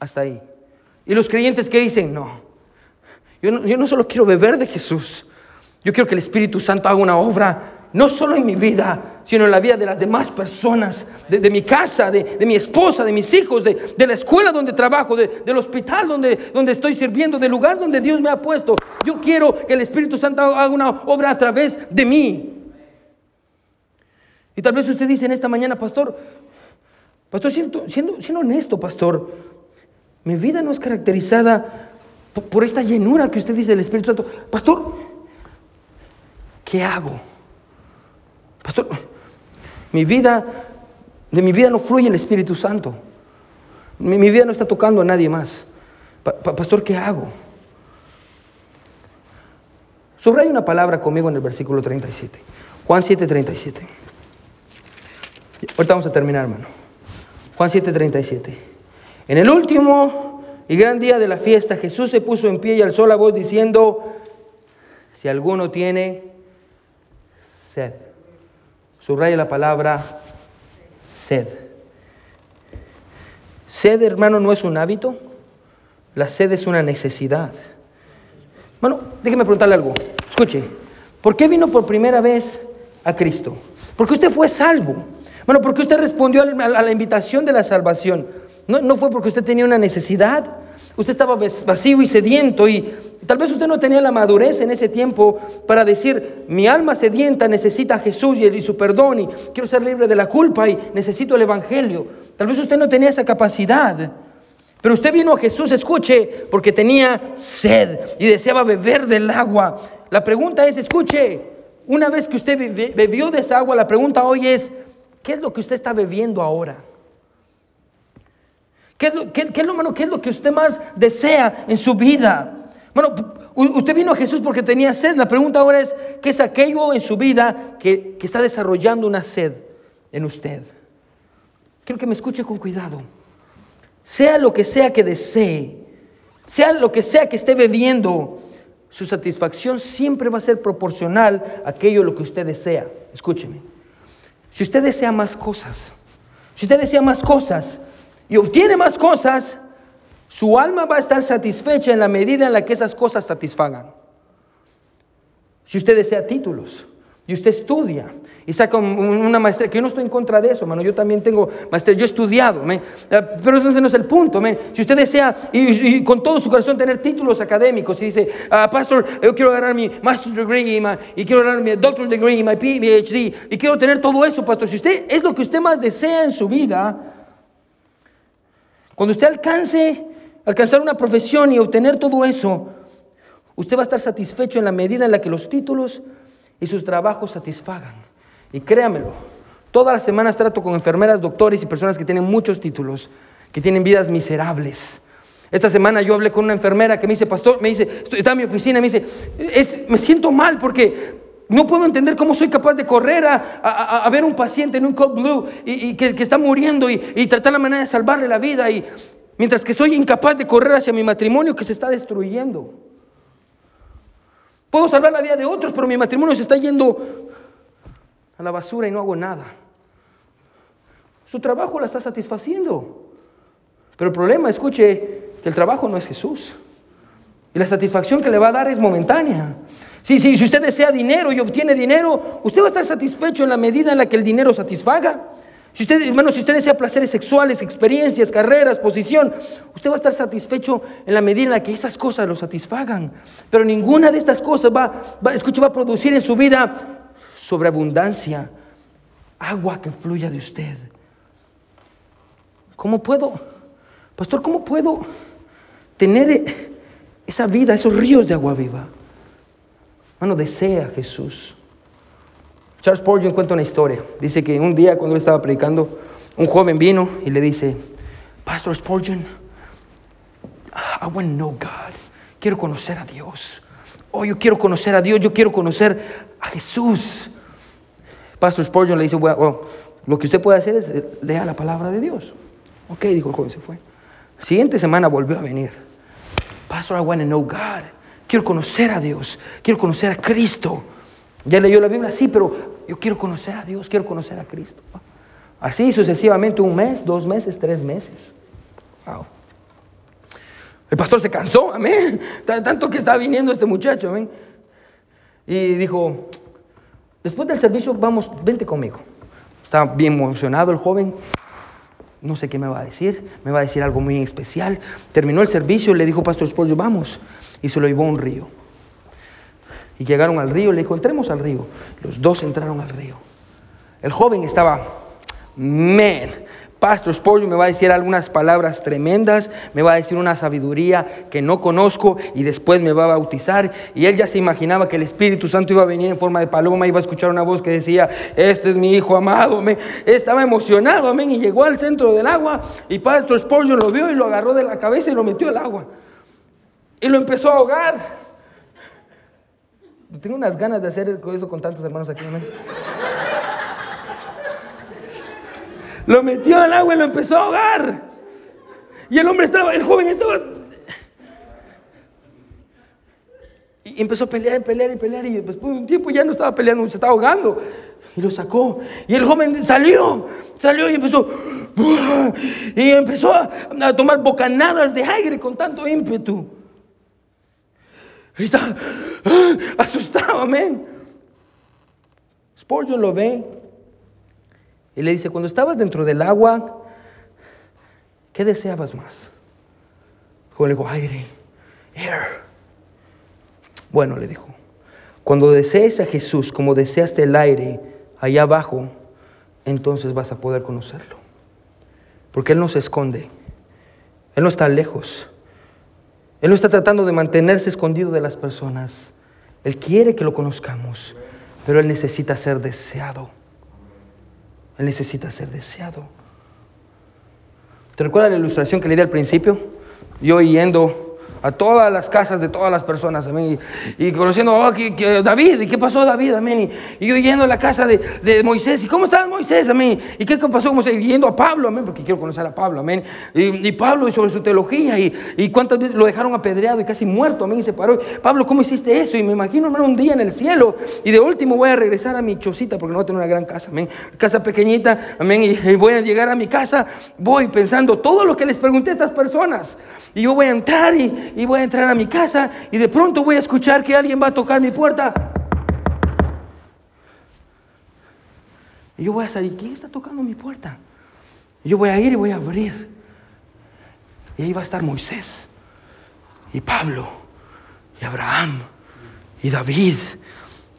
Hasta ahí. Y los creyentes que dicen, no, yo no, yo no solo quiero beber de Jesús, yo quiero que el Espíritu Santo haga una obra no solo en mi vida, sino en la vida de las demás personas, de, mi casa, de, mi esposa, de mis hijos, de, la escuela donde trabajo, del hospital donde, estoy sirviendo, del lugar donde Dios me ha puesto. Yo quiero que el Espíritu Santo haga una obra a través de mí. Y tal vez usted dice en esta mañana, pastor, pastor, siendo, siendo, siendo honesto, pastor, mi vida no es caracterizada por, por esta llenura que usted dice del Espíritu Santo. Pastor, ¿qué hago? Pastor, mi vida, de mi vida no fluye el Espíritu Santo. Mi, vida no está tocando a nadie más. pastor, ¿qué hago? Subraya una palabra conmigo en el versículo 37. Juan 7, 37. Ahorita vamos a terminar, hermano. Juan 7, 37. En el último y gran día de la fiesta, Jesús se puso en pie y alzó la voz diciendo, si alguno tiene sed. Subraya la palabra sed. Sed, hermano, no es un hábito. La sed es una necesidad. Bueno, déjeme preguntarle algo. Escuche, ¿por qué vino por primera vez a Cristo? Porque usted fue salvo. Bueno, porque usted respondió a la invitación de la salvación. No, no fue porque usted tenía una necesidad. Usted estaba vacío y sediento y tal vez usted no tenía la madurez en ese tiempo para decir, mi alma sedienta necesita a Jesús y su perdón y quiero ser libre de la culpa y necesito el Evangelio. Tal vez usted no tenía esa capacidad. Pero usted vino a Jesús, escuche, porque tenía sed y deseaba beber del agua. La pregunta es, escuche, una vez que usted bebió de esa agua, la pregunta hoy es, ¿qué es lo que usted está bebiendo ahora? ¿Qué es, lo, qué, es lo, ¿Qué es lo que usted más desea en su vida? Bueno, usted vino a Jesús porque tenía sed. La pregunta ahora es, ¿qué es aquello en su vida que, que está desarrollando una sed en usted? Quiero que me escuche con cuidado. Sea lo que sea que desee, sea lo que sea que esté bebiendo, su satisfacción siempre va a ser proporcional a aquello lo que usted desea. Escúcheme. Si usted desea más cosas, si usted desea más cosas, y obtiene más cosas, su alma va a estar satisfecha en la medida en la que esas cosas satisfagan. Si usted desea títulos y usted estudia y saca una maestría, que yo no estoy en contra de eso, hermano, yo también tengo maestría, yo he estudiado, eh, pero ese no es el punto. Si usted desea y, con todo su corazón tener títulos académicos y dice, ah, pastor, yo quiero agarrar mi master's degree y, quiero agarrar mi doctorate degree y mi PhD y quiero tener todo eso, pastor, si usted es lo que usted más desea en su vida, cuando usted alcance, alcanzar una profesión y obtener todo eso, usted va a estar satisfecho en la medida en la que los títulos y sus trabajos satisfagan. Y créamelo, todas las semanas trato con enfermeras, doctores y personas que tienen muchos títulos, que tienen vidas miserables. Esta semana yo hablé con una enfermera que me dice, pastor, me dice, está en mi oficina, me dice, me siento mal porque no puedo entender cómo soy capaz de correr a, ver un paciente en un cold blue y, que, está muriendo y, tratar la manera de salvarle la vida. Y, mientras que soy incapaz de correr hacia mi matrimonio que se está destruyendo. Puedo salvar la vida de otros, pero mi matrimonio se está yendo a la basura y no hago nada. Su trabajo la está satisfaciendo. Pero el problema, escuche, que el trabajo no es Jesús. Y la satisfacción que le va a dar es momentánea. Sí, sí, si usted desea dinero y obtiene dinero, usted va a estar satisfecho en la medida en la que el dinero satisfaga. Si usted, hermano, si usted desea placeres sexuales, experiencias, carreras, posición, usted va a estar satisfecho en la medida en la que esas cosas lo satisfagan. Pero ninguna de estas cosas va, va, va a producir en su vida sobreabundancia, agua que fluya de usted. ¿Cómo puedo, pastor, cómo puedo tener esa vida, esos ríos de agua viva? Hermano, desea Jesús. Charles Spurgeon cuenta una historia. Dice que un día cuando él estaba predicando, un joven vino y le dice, Pastor Spurgeon, I want to know God. Quiero conocer a Dios. Oh, yo quiero conocer a Dios, yo quiero conocer a Jesús. Pastor Spurgeon le dice, bueno, lo que usted puede hacer es leer la palabra de Dios. Ok, dijo el joven, se fue. Siguiente semana volvió a venir. Pastor, I want to know God. Quiero conocer a Dios. Quiero conocer a Cristo. Ya leyó la Biblia, sí, pero yo quiero conocer a Dios, quiero conocer a Cristo. Así sucesivamente un mes, dos meses, tres meses. Wow. El pastor se cansó, amén. Tanto que está viniendo este muchacho, amén. Y dijo, después del servicio, vamos, vente conmigo. Estaba bien emocionado el joven. No sé qué me va a decir, me va a decir algo muy especial. Terminó el servicio, le dijo Pastor Esposo, vamos. Y se lo llevó a un río. Y llegaron al río, le dijo, entremos al río. Los dos entraron al río. El joven estaba, man, Pastor Spurgeon me va a decir algunas palabras tremendas, me va a decir una sabiduría que no conozco y después me va a bautizar. Y él ya se imaginaba que el Espíritu Santo iba a venir en forma de paloma, iba a escuchar una voz que decía, este es mi hijo amado. Me, estaba emocionado, amén. Y llegó al centro del agua y Pastor Spurgeon lo vio y lo agarró de la cabeza y lo metió al agua. Y lo empezó a ahogar. Tengo unas ganas de hacer eso con tantos hermanos aquí. Lo metió al agua y lo empezó a ahogar. Y el hombre estaba, el joven estaba. Y empezó a pelear, y pelear y pelear. Y después de un tiempo ya no estaba peleando, se estaba ahogando. Y lo sacó. Y el joven salió, salió y empezó. Y empezó a tomar bocanadas de aire con tanto ímpetu. Y está [GASPS] asustado, amén. Spurgeon lo ve y le dice, cuando estabas dentro del agua, ¿qué deseabas más? le dijo, aire, air. Bueno, le dijo, cuando desees a Jesús como deseaste el aire allá abajo, entonces vas a poder conocerlo. Porque Él no se esconde, Él no está lejos. Él no está tratando de mantenerse escondido de las personas. Él quiere que lo conozcamos, pero Él necesita ser deseado. Él necesita ser deseado. ¿Te recuerdas la ilustración que le di al principio? Yo yendo a todas las casas de todas las personas, amén. Y, conociendo a oh, David, ¿y qué pasó David? Amén. Y, yo yendo a la casa de, de, Moisés, ¿y cómo estás Moisés? Amén. ¿Y qué pasó Moisés? yendo a Pablo, amén, porque quiero conocer a Pablo, amén. Y, Pablo sobre su teología, y, cuántas veces lo dejaron apedreado y casi muerto, amén, y se paró. Pablo, ¿cómo hiciste eso? Y me imagino, hermano, un día en el cielo, y de último voy a regresar a mi chocita, porque no voy a tener una gran casa, amén. Casa pequeñita, amén, y voy a llegar a mi casa, voy pensando todo lo que les pregunté a estas personas. Y yo voy a entrar y, y voy a entrar a mi casa y de pronto voy a escuchar que alguien va a tocar mi puerta. Y yo voy a salir, ¿quién está tocando mi puerta? Y yo voy a ir y voy a abrir. Y ahí va a estar Moisés y Pablo y Abraham y David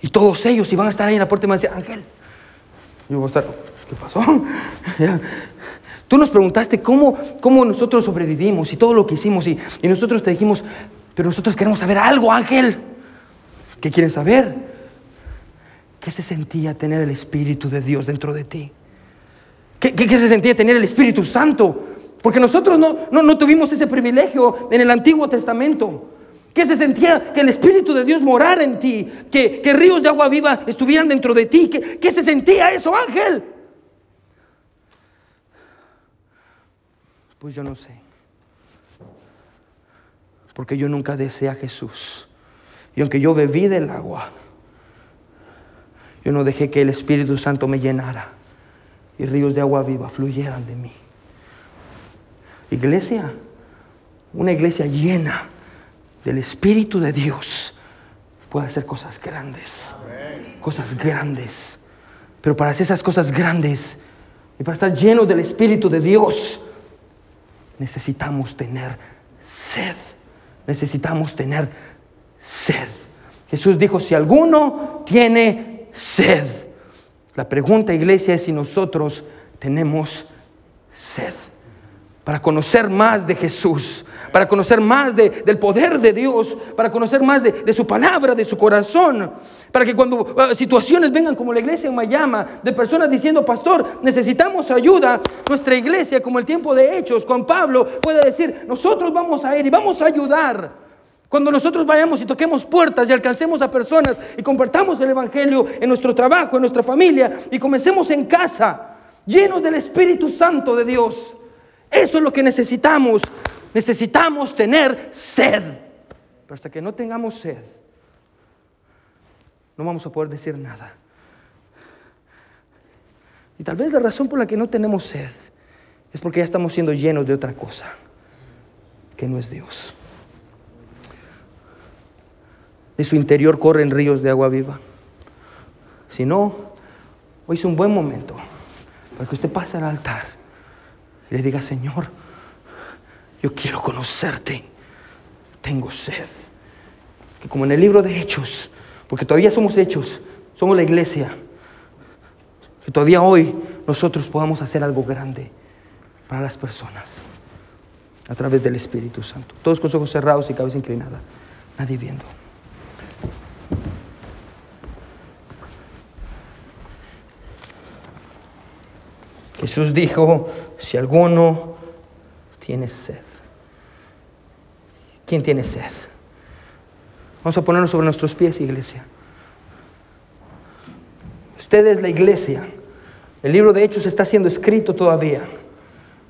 y todos ellos y van a estar ahí en la puerta y van a decir, Ángel. Yo voy a estar, ¿qué pasó? [LAUGHS] Tú nos preguntaste cómo, cómo nosotros sobrevivimos y todo lo que hicimos y, y nosotros te dijimos, pero nosotros queremos saber algo, Ángel. ¿Qué quieren saber? ¿Qué se sentía tener el Espíritu de Dios dentro de ti? ¿Qué, qué, se sentía tener el Espíritu Santo? Porque nosotros no, no, no tuvimos ese privilegio en el Antiguo Testamento. ¿Qué se sentía que el Espíritu de Dios morara en ti? Que, que ríos de agua viva estuvieran dentro de ti. ¿Qué, ¿Qué se sentía eso, Ángel? Pues yo no sé. Porque yo nunca deseé a Jesús. Y aunque yo bebí del agua, yo no dejé que el Espíritu Santo me llenara y ríos de agua viva fluyeran de mí. Iglesia, una iglesia llena del Espíritu de Dios puede hacer cosas grandes. Cosas grandes. Pero para hacer esas cosas grandes y para estar llenos del Espíritu de Dios, necesitamos tener sed. Necesitamos tener sed. Jesús dijo, si alguno tiene sed, la pregunta iglesia es si nosotros tenemos sed para conocer más de Jesús, para conocer más del poder de Dios, para conocer más de, su palabra, de su corazón, para que cuando ah, situaciones vengan como la iglesia en Miami, de personas diciendo, pastor, necesitamos ayuda, nuestra iglesia, como el tiempo de Hechos, con Pablo, puede decir, nosotros vamos a ir y vamos a ayudar. Cuando nosotros vayamos y toquemos puertas y alcancemos a personas y compartamos el Evangelio en nuestro trabajo, en nuestra familia y comencemos en casa, llenos del Espíritu Santo de Dios. Eso es lo que necesitamos. Necesitamos tener sed. Pero hasta que no tengamos sed, no vamos a poder decir nada. Y tal vez la razón por la que no tenemos sed es porque ya estamos siendo llenos de otra cosa, que no es Dios. De su interior corren ríos de agua viva. Si no, hoy es un buen momento para que usted pase al altar y le diga, Señor, yo quiero conocerte, tengo sed. Que como en el libro de Hechos, porque todavía somos hechos, somos la iglesia, que todavía hoy nosotros podamos hacer algo grande para las personas a través del Espíritu Santo. Todos con los ojos cerrados y cabeza inclinada, nadie viendo. Jesús dijo, si alguno tiene sed. ¿Quién tiene sed? Vamos a ponernos sobre nuestros pies, iglesia. Usted es la iglesia. El libro de Hechos está siendo escrito todavía.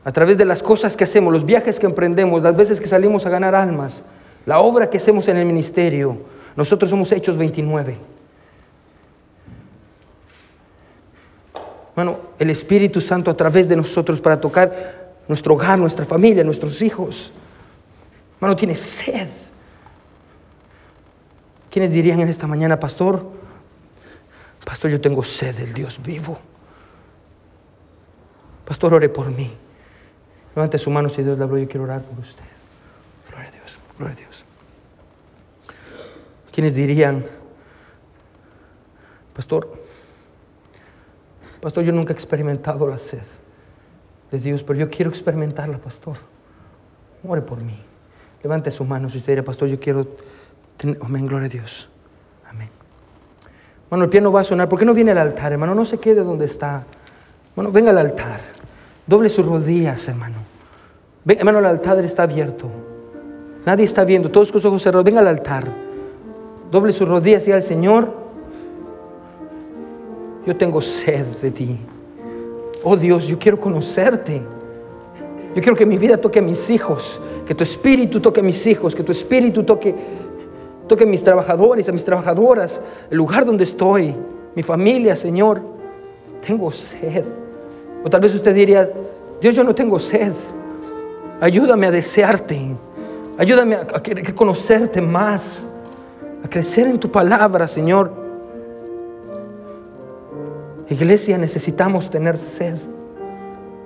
A través de las cosas que hacemos, los viajes que emprendemos, las veces que salimos a ganar almas, la obra que hacemos en el ministerio. Nosotros somos Hechos 29. Bueno, el Espíritu Santo a través de nosotros para tocar nuestro hogar, nuestra familia, nuestros hijos. Hermano, tiene sed. ¿Quiénes dirían en esta mañana, pastor? Pastor, yo tengo sed del Dios vivo. Pastor, ore por mí. Levante su mano si Dios le habló, yo quiero orar por usted. Gloria a Dios, gloria a Dios. ¿Quiénes dirían, pastor, Pastor, yo nunca he experimentado la sed de Dios, pero yo quiero experimentarla, pastor. Ore por mí. Levante su mano si usted dirá, pastor, yo quiero tener... Amén, gloria a Dios. Amén. Bueno, el piano va a sonar. ¿Por qué no viene al altar, hermano? No se quede donde está. Bueno, venga al altar. Doble sus rodillas, hermano. Ven, hermano, el altar está abierto. Nadie está viendo. Todos con sus ojos cerrados. Venga al altar. Doble sus rodillas y al Señor yo tengo sed de ti. Oh Dios, yo quiero conocerte. Yo quiero que mi vida toque a mis hijos, que tu espíritu toque a mis hijos, que tu espíritu toque, toque a mis trabajadores, a mis trabajadoras, el lugar donde estoy, mi familia, Señor. Tengo sed. O tal vez usted diría, Dios, yo no tengo sed. Ayúdame a desearte. Ayúdame a, a conocerte más, a crecer en tu palabra, Señor. Iglesia, necesitamos tener sed,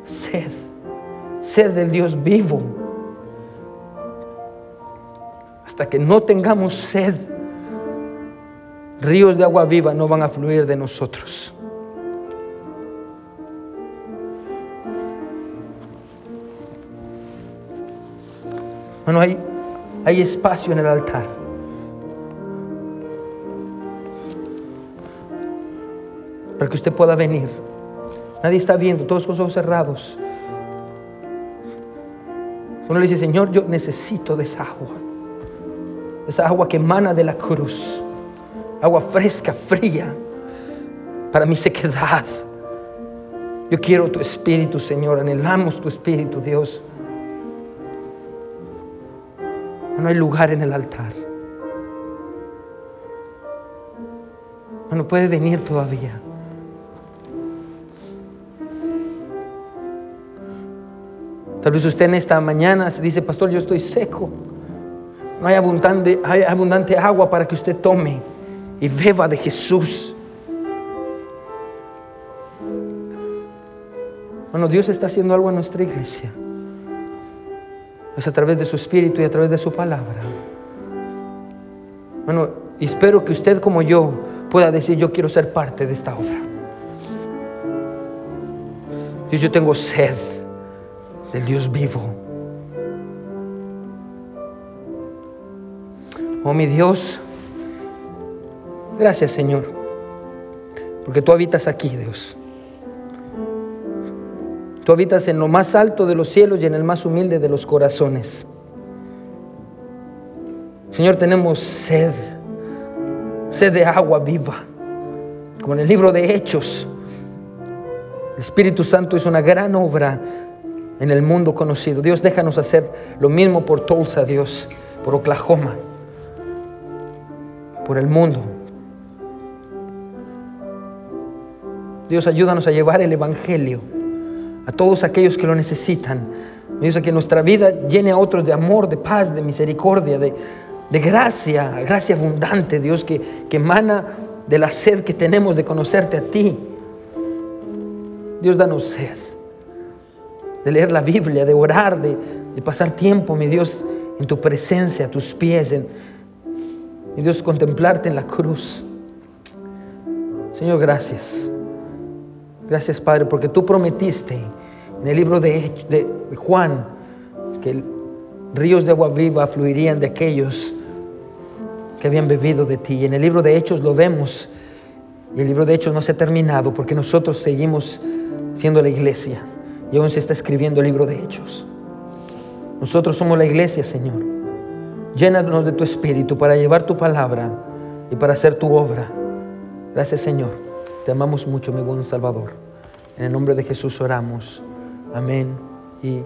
sed, sed del Dios vivo. Hasta que no tengamos sed, ríos de agua viva no van a fluir de nosotros. Bueno, hay, hay espacio en el altar. Para que usted pueda venir. Nadie está viendo, todos con los ojos cerrados. Uno le dice, Señor, yo necesito de esa agua. Esa agua que emana de la cruz. Agua fresca, fría, para mi sequedad. Yo quiero tu espíritu, Señor. Anhelamos tu espíritu, Dios. No hay lugar en el altar. No puede venir todavía. Tal vez usted en esta mañana se dice, pastor, yo estoy seco. No hay abundante, hay abundante agua para que usted tome y beba de Jesús. Bueno, Dios está haciendo algo en nuestra iglesia. Es a través de su espíritu y a través de su palabra. Bueno, espero que usted como yo pueda decir, yo quiero ser parte de esta obra. Dios, yo tengo sed del Dios vivo. Oh mi Dios, gracias Señor, porque tú habitas aquí, Dios. Tú habitas en lo más alto de los cielos y en el más humilde de los corazones. Señor, tenemos sed, sed de agua viva, como en el libro de Hechos. El Espíritu Santo es una gran obra en el mundo conocido. Dios, déjanos hacer lo mismo por Tulsa, Dios, por Oklahoma, por el mundo. Dios, ayúdanos a llevar el Evangelio a todos aquellos que lo necesitan. Dios, a que nuestra vida llene a otros de amor, de paz, de misericordia, de, de gracia, gracia abundante, Dios, que, que emana de la sed que tenemos de conocerte a ti. Dios, danos sed de leer la Biblia, de orar, de, de pasar tiempo, mi Dios, en tu presencia, a tus pies, mi Dios, contemplarte en la cruz. Señor, gracias. Gracias, Padre, porque tú prometiste en el libro de, de Juan que ríos de agua viva fluirían de aquellos que habían bebido de ti. Y en el libro de Hechos lo vemos. Y el libro de Hechos no se ha terminado porque nosotros seguimos siendo la iglesia. Y aún se está escribiendo el libro de Hechos. Nosotros somos la iglesia, Señor. Llénanos de tu espíritu para llevar tu palabra y para hacer tu obra. Gracias, Señor. Te amamos mucho, mi buen Salvador. En el nombre de Jesús oramos. Amén y